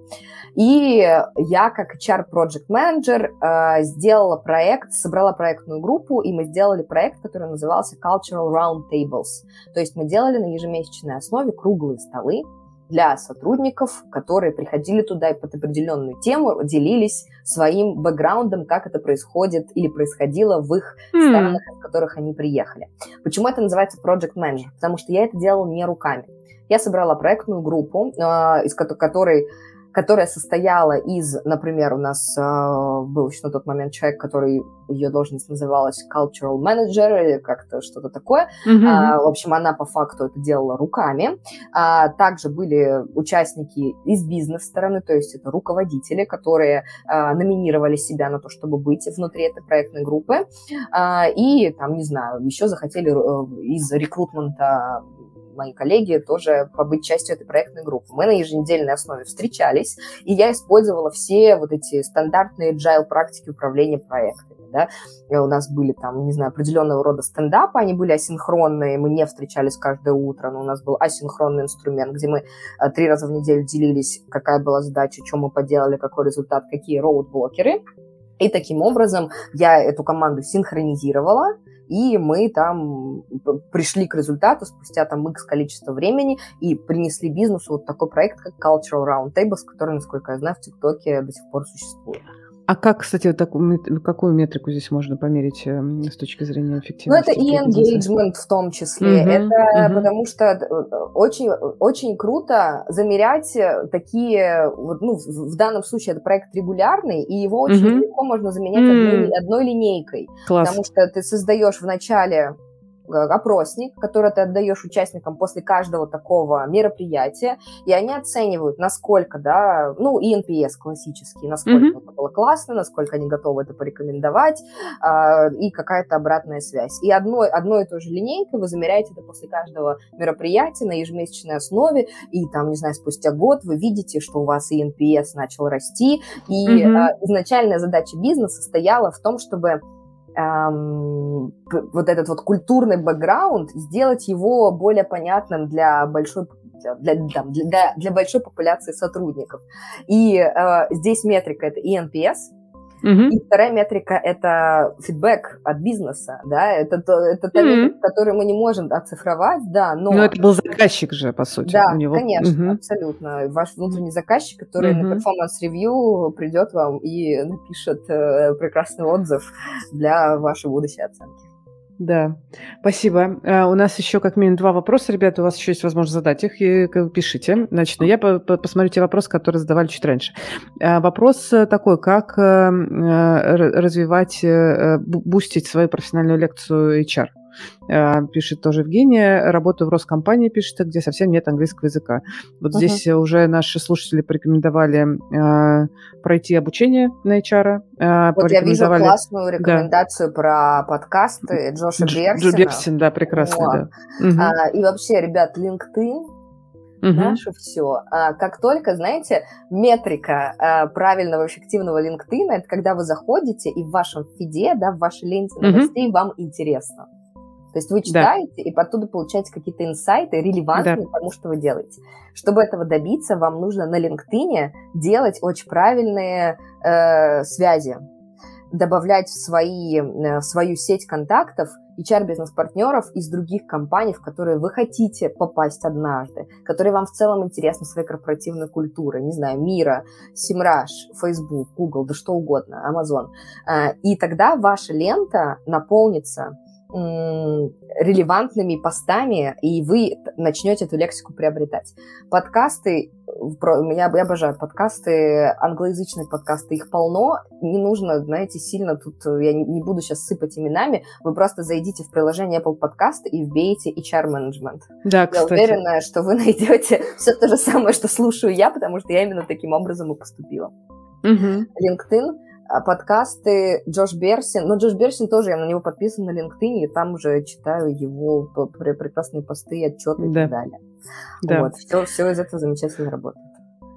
И я, как HR Project Manager, э, сделала проект, собрала проектную группу, и мы сделали проект, который назывался Cultural Roundtables. То есть мы делали на ежемесячной основе круглые столы, для сотрудников, которые приходили туда и под определенную тему делились своим бэкграундом, как это происходит или происходило в их mm. странах, в которых они приехали. Почему это называется Project Manager? Потому что я это делала не руками. Я собрала проектную группу, э, из которой которая состояла из, например, у нас э, был еще на тот момент человек, который, ее должность называлась cultural manager или как-то что-то такое. Mm-hmm. А, в общем, она по факту это делала руками. А, также были участники из бизнес-стороны, то есть это руководители, которые а, номинировали себя на то, чтобы быть внутри этой проектной группы. А, и там, не знаю, еще захотели э, из рекрутмента мои коллеги тоже побыть частью этой проектной группы. Мы на еженедельной основе встречались, и я использовала все вот эти стандартные agile практики управления проектами. Да? И у нас были там, не знаю, определенного рода стендапы, они были асинхронные, мы не встречались каждое утро, но у нас был асинхронный инструмент, где мы э, три раза в неделю делились, какая была задача, что мы поделали, какой результат, какие роудблокеры. И таким образом я эту команду синхронизировала, и мы там пришли к результату спустя там x количество времени и принесли бизнесу вот такой проект, как Cultural Roundtables, который, насколько я знаю, в ТикТоке до сих пор существует. А как, кстати, такую, какую метрику здесь можно померить эм, с точки зрения эффективности? Ну, это и engagement в том числе. Uh-huh, это uh-huh. потому что э, очень, очень круто замерять э, такие, вот, ну, в данном случае это проект регулярный, и его очень uh-huh. легко можно заменять uh-huh. одной, одной линейкой. Класс. Потому что ты создаешь в начале опросник, который ты отдаешь участникам после каждого такого мероприятия, и они оценивают, насколько, да, ну, и NPS классический, насколько mm-hmm. это было классно, насколько они готовы это порекомендовать, э, и какая-то обратная связь. И одной, одной и той же линейкой вы замеряете это после каждого мероприятия на ежемесячной основе, и там, не знаю, спустя год вы видите, что у вас и NPS начал расти, и mm-hmm. э, изначальная задача бизнеса стояла в том, чтобы эм, вот этот вот культурный бэкграунд, сделать его более понятным для большой для, для, для, для большой популяции сотрудников. И э, здесь метрика это eNPS, Uh-huh. И вторая метрика – это фидбэк от бизнеса, да, это, то, это та uh-huh. метрика, которую мы не можем оцифровать, да, но… Но это был заказчик же, по сути, Да, у него. конечно, uh-huh. абсолютно. Ваш внутренний заказчик, который uh-huh. на performance review придет вам и напишет э, прекрасный отзыв для вашей будущей оценки. Да, спасибо. А, у нас еще как минимум два вопроса, ребята. У вас еще есть возможность задать их, и пишите. Значит, я по -по посмотрю те вопросы, которые задавали чуть раньше. А, вопрос такой, как э, развивать, э, бустить свою профессиональную лекцию HR? А, пишет тоже Евгения. Работаю в Роскомпании, пишет, где совсем нет английского языка. Вот uh-huh. здесь уже наши слушатели порекомендовали э, пройти обучение на HR. Э, вот я вижу классную рекомендацию да. про подкасты Джоша Берсина. Джо Берсин, да, прекрасный, да. Угу. А, и вообще, ребят, LinkedIn угу. наше все. А, как только, знаете, метрика а, правильного эффективного LinkedIn, это когда вы заходите и в вашем фиде, да, в вашей ленте новостей угу. вам интересно. То есть вы читаете да. и оттуда получаете какие-то инсайты, релевантные да. тому, что вы делаете. Чтобы этого добиться, вам нужно на LinkedIn делать очень правильные э, связи добавлять в, свои, в свою сеть контактов HR-бизнес-партнеров из других компаний, в которые вы хотите попасть однажды, которые вам в целом интересны своей корпоративной культурой, не знаю, мира, Simrush, Facebook, Google, да что угодно, Amazon. Э, и тогда ваша лента наполнится релевантными постами, и вы начнете эту лексику приобретать. Подкасты, я, я обожаю подкасты, англоязычные подкасты, их полно, не нужно, знаете, сильно тут, я не, не буду сейчас сыпать именами, вы просто зайдите в приложение Apple Podcast и вбейте HR Management. Да, кстати. Я уверена, что вы найдете все то же самое, что слушаю я, потому что я именно таким образом и поступила. Угу. LinkedIn подкасты Джош Берсин. Но Джош Берсин тоже, я на него подписан на LinkedIn, и там уже читаю его прекрасные посты, отчеты да. и так далее. Да. Вот, все, все из этого замечательно работает.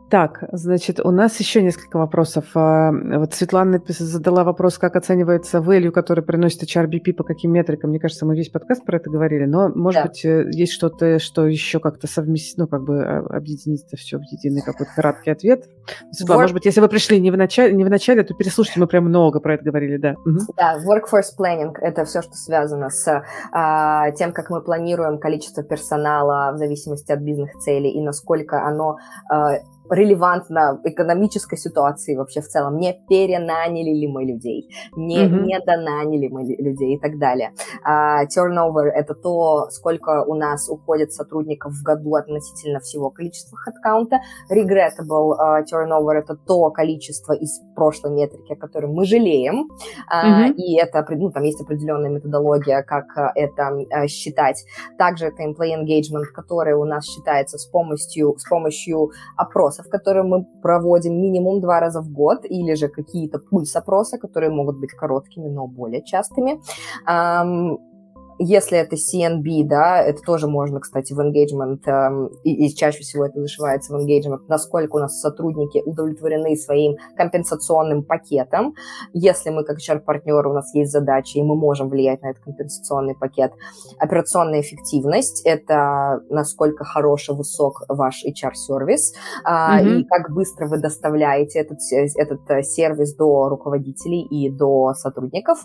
Так, значит, у нас еще несколько вопросов. А, вот Светлана задала вопрос, как оценивается value, который приносит HRBP, по каким метрикам. Мне кажется, мы весь подкаст про это говорили, но, может да. быть, э, есть что-то, что еще как-то совместить, ну, как бы а, объединить это все в единый какой-то краткий ответ. Светлана, Work... может быть, если вы пришли не в, начале, не в начале, то переслушайте, мы прям много про это говорили, да. Угу. Да, workforce planning – это все, что связано с а, тем, как мы планируем количество персонала в зависимости от бизнес-целей и насколько оно а, релевантно экономической ситуации вообще в целом. Не перенаняли ли мы людей, не, mm-hmm. не донаняли мы людей и так далее. Uh, turnover – это то, сколько у нас уходит сотрудников в году относительно всего количества хедкаунта. Regrettable uh, turnover – это то количество из прошлой метрики, о котором мы жалеем. Mm-hmm. И это, ну, там есть определенная методология, как это uh, считать. Также это employee engagement, который у нас считается с помощью, с помощью опроса опросов, которые мы проводим минимум два раза в год, или же какие-то пульс-опросы, которые могут быть короткими, но более частыми. Если это CNB, да, это тоже можно, кстати, в engagement, э, и, и чаще всего это зашивается в engagement, насколько у нас сотрудники удовлетворены своим компенсационным пакетом. Если мы как HR-партнер, у нас есть задачи, и мы можем влиять на этот компенсационный пакет. Операционная эффективность – это насколько хороший, высок ваш HR-сервис, э, mm-hmm. и как быстро вы доставляете этот, этот э, сервис до руководителей и до сотрудников.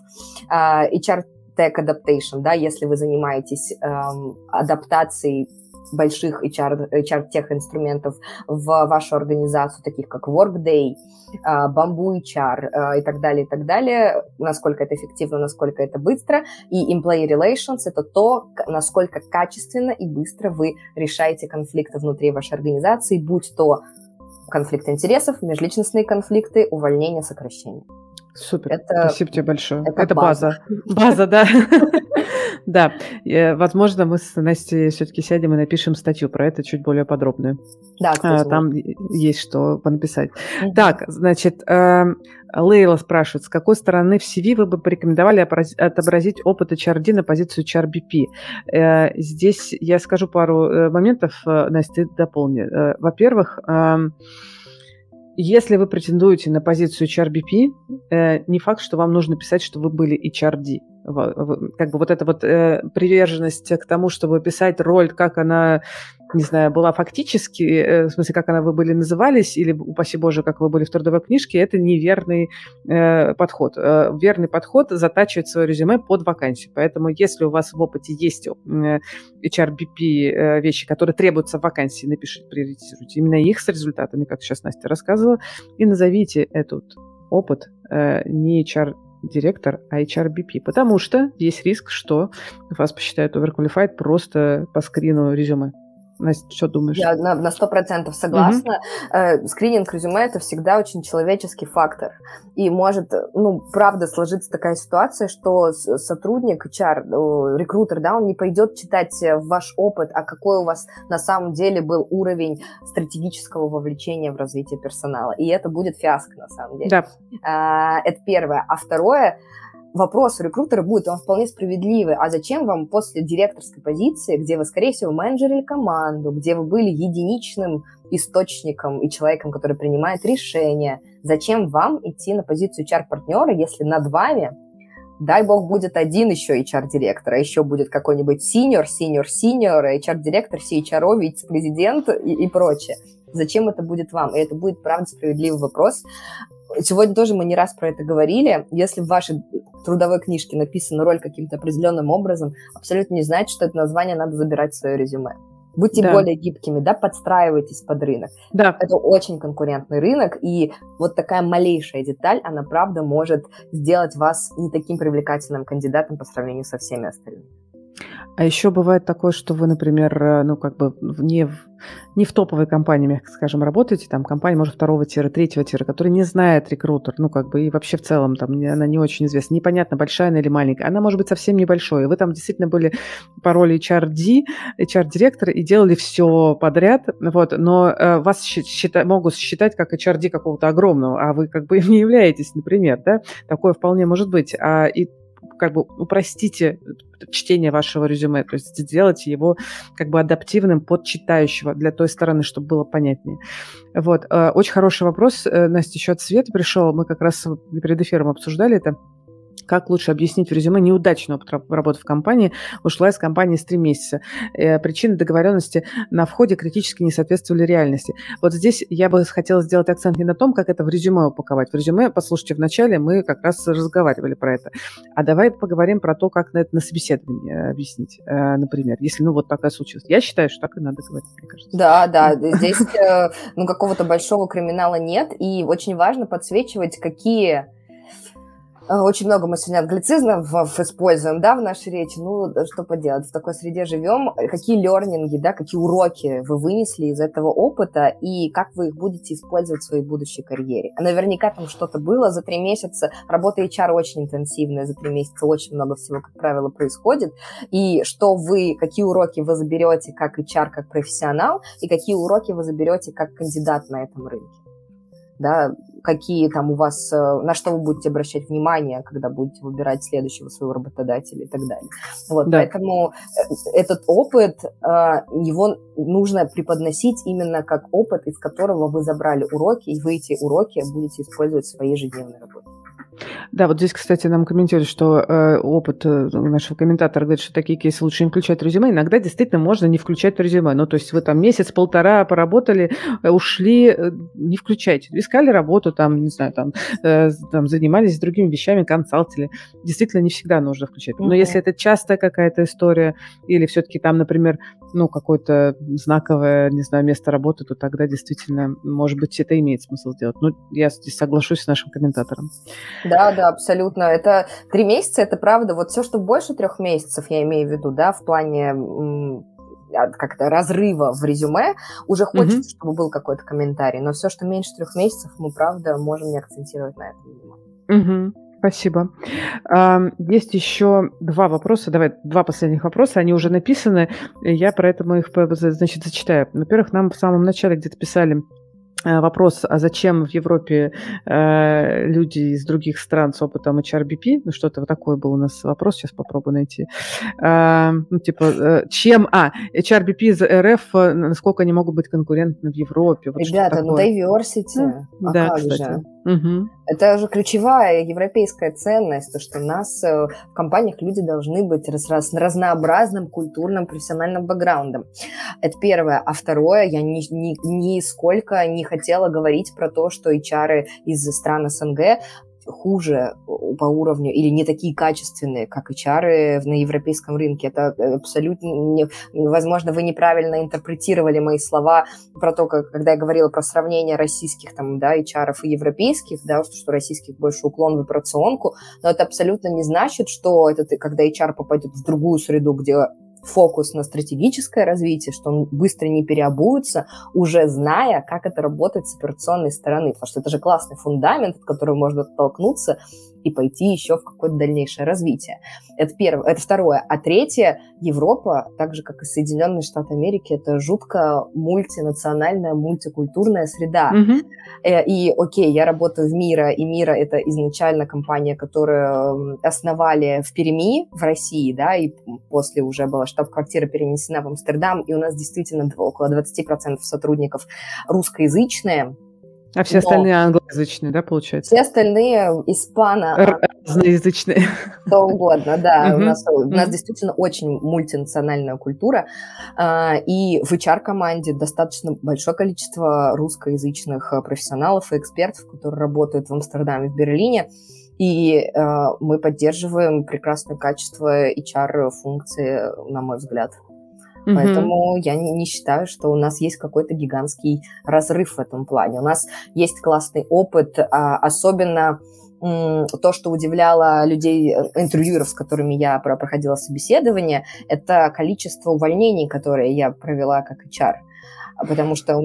Э, HR tech adaptation, да, если вы занимаетесь эм, адаптацией больших HR, HR-тех инструментов в вашу организацию, таких как Workday, э, Bamboo HR э, и так далее, и так далее, насколько это эффективно, насколько это быстро. И employee relations – это то, насколько качественно и быстро вы решаете конфликты внутри вашей организации, будь то конфликт интересов, межличностные конфликты, увольнение, сокращение. Супер. Это, Спасибо тебе большое. Это, это база. База, да. Да. Э, возможно, мы с Настей все-таки сядем и напишем статью про это чуть более подробную. Да, кстати. Там есть что написать. Так, значит, эм, Лейла спрашивает, с какой стороны в CV вы бы порекомендовали отобразить опыт HRD на позицию HRBP? Э, здесь я скажу пару э, моментов, Настя, ты дополни. Во-первых, эм, если вы претендуете на позицию HRBP, э, не факт, что вам нужно писать, что вы были HRD как бы вот эта вот э, приверженность к тому, чтобы писать роль, как она, не знаю, была фактически, э, в смысле, как она вы были назывались, или, упаси боже, как вы были в трудовой книжке, это неверный э, подход. Э, верный подход затачивать свое резюме под вакансию. Поэтому если у вас в опыте есть э, HRBP э, вещи, которые требуются в вакансии, напишите, приоритизируйте именно их с результатами, как сейчас Настя рассказывала, и назовите этот опыт э, не HR директор HRBP, потому что есть риск, что вас посчитают overqualified просто по скрину резюме. Настя, что думаешь? Я на сто процентов согласна. Угу. Скрининг резюме – это всегда очень человеческий фактор. И может, ну, правда, сложиться такая ситуация, что сотрудник, HR, рекрутер, да, он не пойдет читать э, ваш опыт, а какой у вас на самом деле был уровень стратегического вовлечения в развитие персонала. И это будет фиаско, на самом деле. Да. А, это первое. А второе – вопрос у рекрутера будет, он вполне справедливый. А зачем вам после директорской позиции, где вы, скорее всего, менеджерили команду, где вы были единичным источником и человеком, который принимает решения, зачем вам идти на позицию HR-партнера, если над вами, дай бог, будет один еще HR-директор, а еще будет какой-нибудь senior, senior, senior, HR-директор, CHRO, вице-президент и, и прочее. Зачем это будет вам? И это будет, правда, справедливый вопрос сегодня тоже мы не раз про это говорили. Если в вашей трудовой книжке написана роль каким-то определенным образом, абсолютно не значит, что это название надо забирать в свое резюме. Будьте да. более гибкими, да, подстраивайтесь под рынок. Да. Это очень конкурентный рынок, и вот такая малейшая деталь, она правда может сделать вас не таким привлекательным кандидатом по сравнению со всеми остальными. А еще бывает такое, что вы, например, э, ну, как бы не в, не в топовой компании, мягко скажем, работаете, там компания, может, второго тира, третьего тира, которая не знает рекрутер, ну, как бы, и вообще в целом там она не очень известна. Непонятно, большая она или маленькая. Она может быть совсем небольшой. И вы там действительно были по роли HRD, HR-директора и делали все подряд, вот, но э, вас счита, могут считать как HRD какого-то огромного, а вы как бы им не являетесь, например, да? Такое вполне может быть. А, и как бы упростите чтение вашего резюме, то есть сделайте его как бы адаптивным под читающего для той стороны, чтобы было понятнее. Вот. Э, очень хороший вопрос, э, Настя, еще от Света пришел. Мы как раз перед эфиром обсуждали это. Как лучше объяснить в резюме неудачный опыт работы в компании? Ушла из компании с три месяца. Э, причины договоренности на входе критически не соответствовали реальности. Вот здесь я бы хотела сделать акцент не на том, как это в резюме упаковать. В резюме, послушайте, вначале мы как раз разговаривали про это. А давай поговорим про то, как на это на собеседовании э, объяснить, э, например, если ну вот такая случилась. Я считаю, что так и надо говорить, мне кажется. Да, да, здесь ну какого-то большого криминала нет, и очень важно подсвечивать, какие Э, очень много мы сегодня англицизмов используем, да, в нашей речи. Ну, что поделать, в такой среде живем. Какие лернинги, да, какие уроки вы вынесли из этого опыта и как вы их будете использовать в своей будущей карьере. Наверняка там что-то было за три месяца. Работа HR очень интенсивная, за три месяца очень много всего, как правило, происходит. И что вы, какие уроки вы заберете как HR, как профессионал, и какие уроки вы заберете как кандидат на этом рынке да, какие там у вас, э, на что вы будете обращать внимание, когда будете выбирать следующего своего работодателя и так далее. Вот, да. поэтому э, этот опыт, э, его нужно преподносить именно как опыт, из которого вы забрали уроки, и вы эти уроки будете использовать в своей ежедневной работе. Да, вот здесь, кстати, нам комментируют, что э, опыт э, нашего комментатора говорит, что такие кейсы лучше не включать в резюме. Иногда действительно можно не включать в резюме. Ну, то есть вы там месяц-полтора поработали, э, ушли, э, не включайте. Искали работу, там, не знаю, там, э, там занимались другими вещами, консалтили. Действительно, не всегда нужно включать. Но mm-hmm. если это частая какая-то история, или все-таки там, например, ну, какое-то знаковое, не знаю, место работы, то тогда действительно, может быть, это имеет смысл сделать. Ну, я здесь соглашусь с нашим комментатором. Да, да, абсолютно. Это три месяца, это правда. Вот все, что больше трех месяцев, я имею в виду, да, в плане как-то разрыва в резюме, уже хочется, mm чтобы был какой-то комментарий. Но все, что меньше трех месяцев, мы, правда, можем не акцентировать на этом внимание. Угу. Спасибо. Есть еще два вопроса. Давай, два последних вопроса. Они уже написаны. Я про это мы их, значит, зачитаю. Во-первых, нам в самом начале где-то писали вопрос, а зачем в Европе э, люди из других стран с опытом HRBP? Ну, что-то вот такой был у нас вопрос, сейчас попробую найти. Э, ну, типа, э, чем... А, HRBP из РФ, э, насколько они могут быть конкурентны в Европе? Вот Ребята, ну, diversity. Ну, а да, кстати. Же? Угу. Это же ключевая европейская ценность, то, что у нас э, в компаниях люди должны быть с раз, разнообразным культурным, профессиональным бэкграундом. Это первое. А второе, я ни, ни, нисколько не хотела говорить про то, что HR из стран СНГ хуже по уровню или не такие качественные, как HR на европейском рынке. Это э, абсолютно не, возможно, вы неправильно интерпретировали мои слова про то, как, когда я говорила про сравнение российских там, да, HR и европейских, да, что, что российских больше уклон в операционку, но это абсолютно не значит, что это, когда HR попадет в другую среду, где фокус на стратегическое развитие, что он быстро не переобуется, уже зная, как это работает с операционной стороны, потому что это же классный фундамент, от которого можно оттолкнуться и пойти еще в какое-то дальнейшее развитие. Это первое. Это второе. А третье, Европа, так же, как и Соединенные Штаты Америки, это жутко мультинациональная, мультикультурная среда. Mm-hmm. И, окей, я работаю в Мира, и Мира — это изначально компания, которую основали в Перми, в России, да, и после уже была штаб-квартира перенесена в Амстердам, и у нас действительно около 20% сотрудников русскоязычные, А все остальные англоязычные, да, получается? Все остальные испано... Разноязычные. Что угодно, да. У нас, у нас действительно очень мультинациональная культура. А, и в HR-команде достаточно большое количество русскоязычных профессионалов и экспертов, которые работают в Амстердаме, в Берлине. И э, мы поддерживаем прекрасное качество HR-функции, на мой взгляд. Mm-hmm. Поэтому я не, не считаю, что у нас есть какой-то гигантский разрыв в этом плане. У нас есть классный опыт, а, особенно то, что удивляло людей, э, интервьюеров, с которыми я проходила собеседование, это количество увольнений, которые я провела как HR. Потому что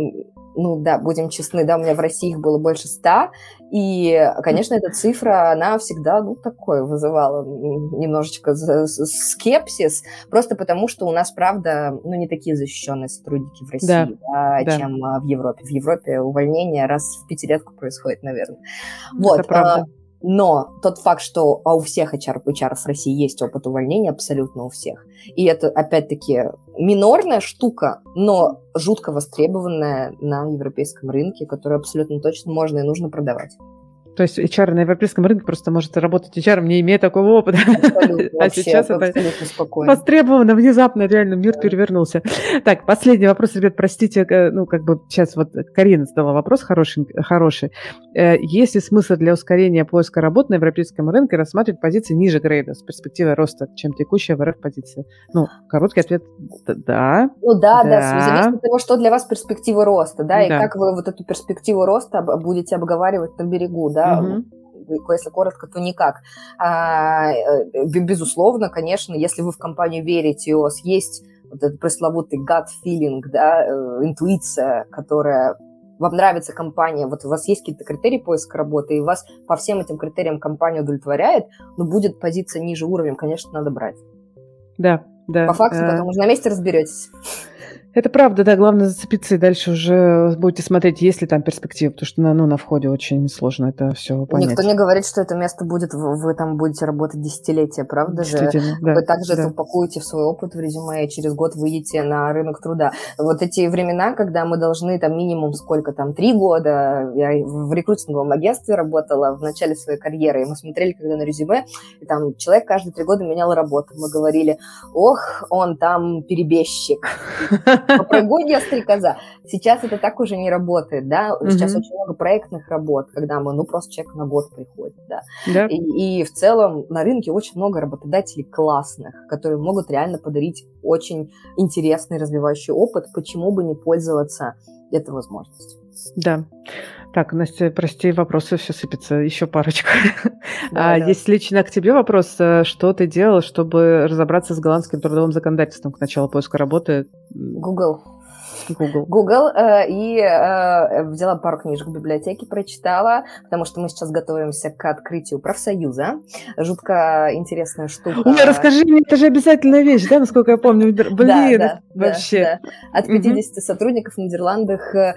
ну да, будем честны, да, у меня в России их было больше ста, и, конечно, эта цифра, она всегда, ну, такое вызывала немножечко скепсис, просто потому что у нас, правда, ну, не такие защищенные сотрудники в России, да, да, да. чем а, в Европе. В Европе увольнение раз в пятилетку происходит, наверное. Вот. Это правда. Но тот факт, что а у всех HR, HR в России есть опыт увольнения, абсолютно у всех. И это, опять-таки, минорная штука, но жутко востребованная на европейском рынке, которую абсолютно точно можно и нужно продавать. То есть HR на европейском рынке просто может работать HR, не имея такого опыта. а сейчас это востребовано, внезапно реально мир перевернулся. Так, последний вопрос, ребят, простите, э, ну, как бы сейчас вот Карина задала вопрос хороший. хороший. Э, есть ли смысл для ускорения поиска работы на европейском рынке рассматривать позиции ниже грейда с перспективой роста, чем текущая в РФ позиция? Ну, короткий ответ – да. Ну да, да, да зависит от того, что для вас перспектива роста, да, и как вы вот эту перспективу роста будете обговаривать на берегу, да, угу. если коротко, то никак. А, э, безусловно, конечно, если вы в компанию верите, у вас есть вот этот пресловутый gut feeling, да, э, интуиция, которая вам нравится компания, вот у вас есть какие-то критерии поиска работы, и вас по всем этим критериям компания удовлетворяет, но будет позиция ниже уровнем, конечно, надо брать. Да, да. По факту, а... потом уже на месте разберетесь. Это правда, да, главное зацепиться и дальше уже будете смотреть, есть ли там перспектива, потому что ну, на входе очень сложно это все понять. Никто не говорит, что это место будет, вы там будете работать десятилетия, правда же? Да, вы также да. это упакуете в свой опыт в резюме и через год выйдете на рынок труда. Вот эти времена, когда мы должны там минимум сколько там, три года, я в рекрутинговом агентстве работала в начале своей карьеры, и мы смотрели когда на резюме, и там человек каждые три года менял работу. Мы говорили, ох, он там перебежчик Попрыгунья стрекоза. Сейчас это так уже не работает, да. Сейчас очень много проектных работ, когда мы, ну, просто человек на год приходит, да. да. И, и в целом на рынке очень много работодателей классных, которые могут реально подарить очень интересный развивающий опыт. Почему бы не пользоваться этой возможностью? Да. Так, Настя, прости, вопросы все сыпется. Еще парочка. Да, а, да. Есть лично к тебе вопрос. Э, что ты делал, чтобы разобраться с голландским трудовым законодательством к началу поиска работы? Google. Google. Google э, и э, взяла пару книжек в библиотеке, прочитала, потому что мы сейчас готовимся к открытию профсоюза. Жутко интересная штука. Ой, расскажи мне, это же обязательная вещь, да, насколько я помню? Блин, да, да, вообще. Да, да. От 50 угу. сотрудников в Нидерландах э,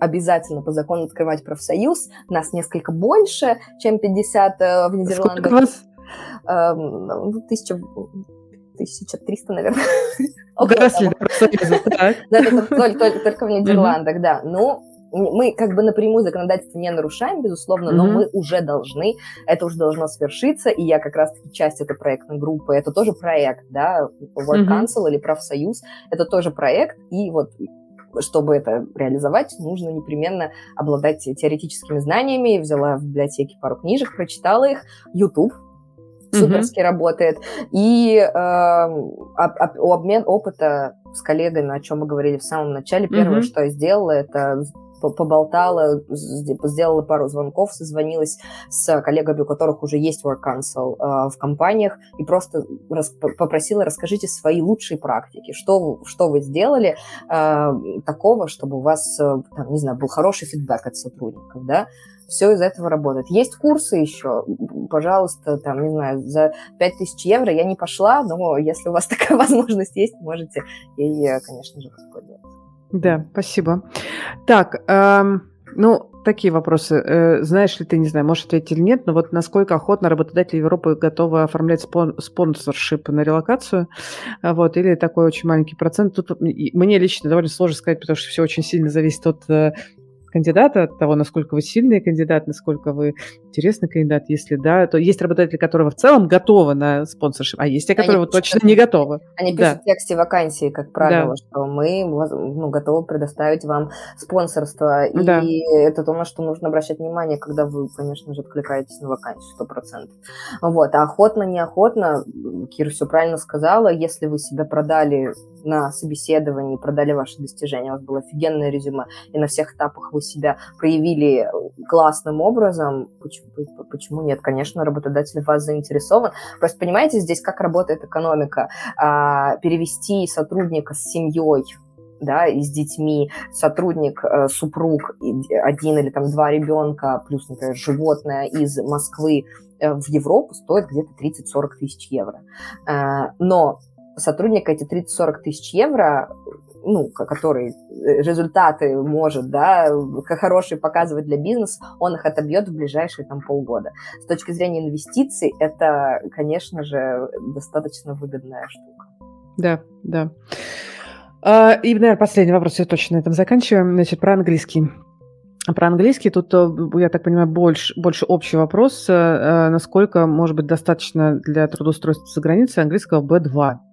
обязательно по закону открывать профсоюз. Нас несколько больше, чем 50 э, в Нидерландах. Сколько вас? Эм, ну, тысяча, 1300, наверное. Доросли до профсоюза, так. Да, только в Нидерландах, да. Ну, мы как бы напрямую законодательство не нарушаем, безусловно, но mm-hmm. мы уже должны, это уже должно свершиться, и я как раз-таки часть этой проектной группы, это тоже проект, да, Work mm-hmm. Council или профсоюз, это тоже проект, и вот чтобы это реализовать, нужно непременно обладать теоретическими знаниями. Взяла в библиотеке пару книжек, прочитала их. YouTube суперски mm-hmm. работает. И э, обмен опыта с коллегами, о чем мы говорили в самом начале, первое, mm-hmm. что я сделала, это поболтала, сделала пару звонков, созвонилась с коллегами, у которых уже есть Work Council э, в компаниях, и просто рас, попросила, расскажите свои лучшие практики, что, что вы сделали э, такого, чтобы у вас, э, там, не знаю, был хороший фидбэк от сотрудников, да, все из этого работает. Есть курсы еще, пожалуйста, там, не знаю, за 5000 евро я не пошла, но если у вас такая возможность есть, можете ей, конечно же, воспользоваться. Да, спасибо. Так, эм, ну, такие вопросы. Э, знаешь ли ты, не знаю, можешь ответить или нет, но вот насколько охотно работодатели Европы готовы оформлять спон спонсоршип на релокацию, э, вот, или такой очень маленький процент. Тут мне лично довольно сложно сказать, потому что все очень сильно зависит от э, кандидата, от того, насколько вы сильный кандидат, насколько вы интересный кандидат. Если да, то есть работодатели, которые в целом готовы на спонсоршип, а есть те, которые вот точно не готовы. Они пишут да. в тексте вакансии, как правило, да. что мы ну, готовы предоставить вам спонсорство. И да. это то, на что нужно обращать внимание, когда вы, конечно же, откликаетесь на вакансию, сто процентов. Вот. А охотно, неохотно, Кира все правильно сказала, если вы себя продали на собеседовании, продали ваши достижения, у вас было офигенное резюме, и на всех этапах вы себя проявили классным образом, почему, почему нет? Конечно, работодатель вас заинтересован. Просто понимаете здесь, как работает экономика? А, перевести сотрудника с семьей да, и с детьми, сотрудник, э, супруг, один или там два ребенка, плюс, например, животное из Москвы э, в Европу стоит где-то 30-40 тысяч евро. Э, но сотрудника эти 30-40 тысяч евро, ну, который э, результаты может, да, хорошие показывать для бизнеса, он их отобьет в ближайшие там полгода. С точки зрения инвестиций, это, конечно же, достаточно выгодная штука. Да, да. А, и, наверное, последний вопрос, я точно на этом заканчиваем. Значит, про английский. Про английский тут, э, я так понимаю, больше, больше общий вопрос. Э, насколько, может быть, достаточно для трудоустройства за границей английского B2?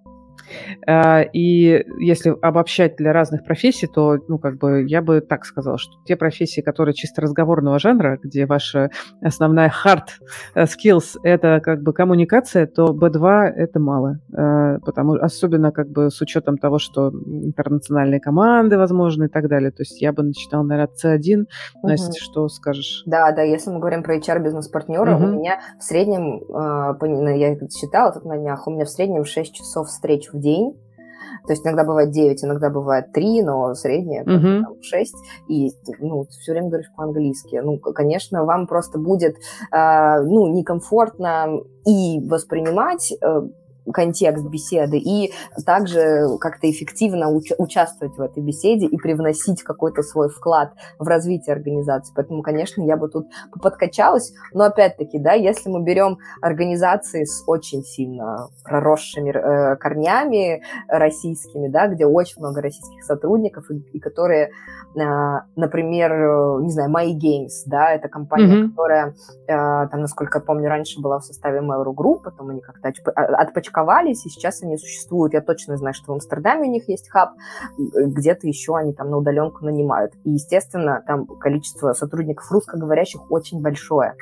А, и если обобщать для разных профессий, то, ну, как бы, я бы так сказала, что те профессии, которые чисто разговорного жанра, где ваша основная hard э, skills – это, как бы, коммуникация, то B2 – это мало. А, потому, особенно, как бы, с учетом того, что интернациональные команды, возможно, и так далее. То есть я бы начинала, наверное, C1. Угу. Настя, что скажешь? Да, да, если мы говорим про HR-бизнес-партнера, угу. у меня в среднем, а, я считала тут на днях, у меня в среднем 6 часов встреч в день. То есть иногда бывает 9, иногда бывает 3, но среднее uh-huh. там, 6. И ну, все время говоришь по-английски. Ну, конечно, вам просто будет э, ну, некомфортно и воспринимать э, контекст беседы и также как-то эффективно уч- участвовать в этой беседе и привносить какой-то свой вклад в развитие организации. Поэтому, конечно, я бы тут подкачалась, но опять-таки, да, если мы берем организации с очень сильно проросшими э, корнями российскими, да, где очень много российских сотрудников и, и которые, э, например, э, не знаю, My Games, да, это компания, mm-hmm. которая, э, там, насколько я помню, раньше была в составе Mail.ru Group, потом они как-то отпочковали отпочковались, и сейчас они существуют. Я точно знаю, что в Амстердаме у них есть хаб, где-то еще они там на удаленку нанимают. И, естественно, там количество сотрудников русскоговорящих очень большое.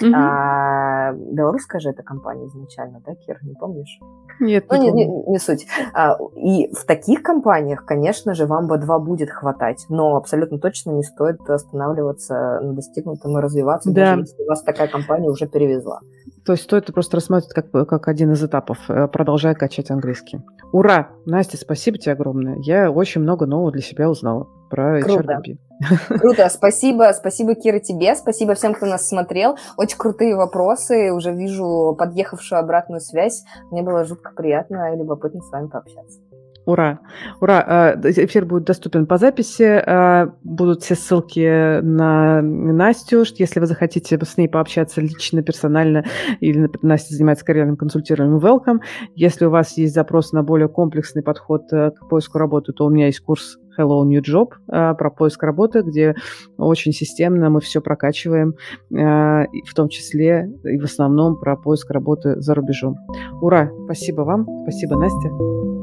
Mm-hmm. А, белорусская же эта компания изначально, да, Кир, не помнишь? Нет, ну, не, не, не суть. А, и в таких компаниях, конечно же, вам B2 будет хватать, но абсолютно точно не стоит останавливаться на достигнутом и развиваться, да. даже если вас такая компания уже перевезла. То есть стоит просто рассматривать как, как один из этапов, э, продолжая качать английский. Ура! Настя, спасибо тебе огромное. Я очень много нового для себя узнала про Круто. HRBP. Круто, спасибо, спасибо, Кира, тебе, спасибо всем, кто нас смотрел. Очень крутые вопросы, уже вижу подъехавшую обратную связь. Мне было жутко приятно и любопытно с вами пообщаться. Ура! Ура! Э, эфир будет доступен по записи. Э, будут все ссылки на Настю. Если вы захотите с ней пообщаться лично, персонально, или Настя занимается карьерным консультированием, welcome. Если у вас есть запрос на более комплексный подход э, к поиску работы, то у меня есть курс Hello New Job про поиск работы, где очень системно мы все прокачиваем, в том числе и в основном про поиск работы за рубежом. Ура! Спасибо вам, спасибо, Настя.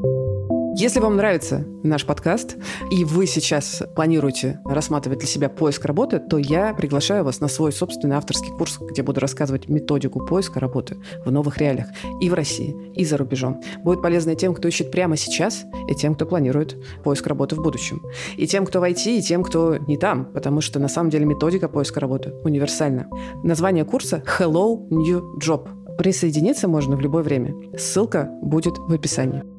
Если вам нравится наш подкаст, и вы сейчас планируете рассматривать для себя поиск работы, то я приглашаю вас на свой собственный авторский курс, где буду рассказывать методику поиска работы в новых реалиях и в России, и за рубежом. Будет полезно и тем, кто ищет прямо сейчас, и тем, кто планирует поиск работы в будущем. И тем, кто в IT, и тем, кто не там, потому что на самом деле методика поиска работы универсальна. Название курса «Hello New Job». Присоединиться можно в любое время. Ссылка будет в описании.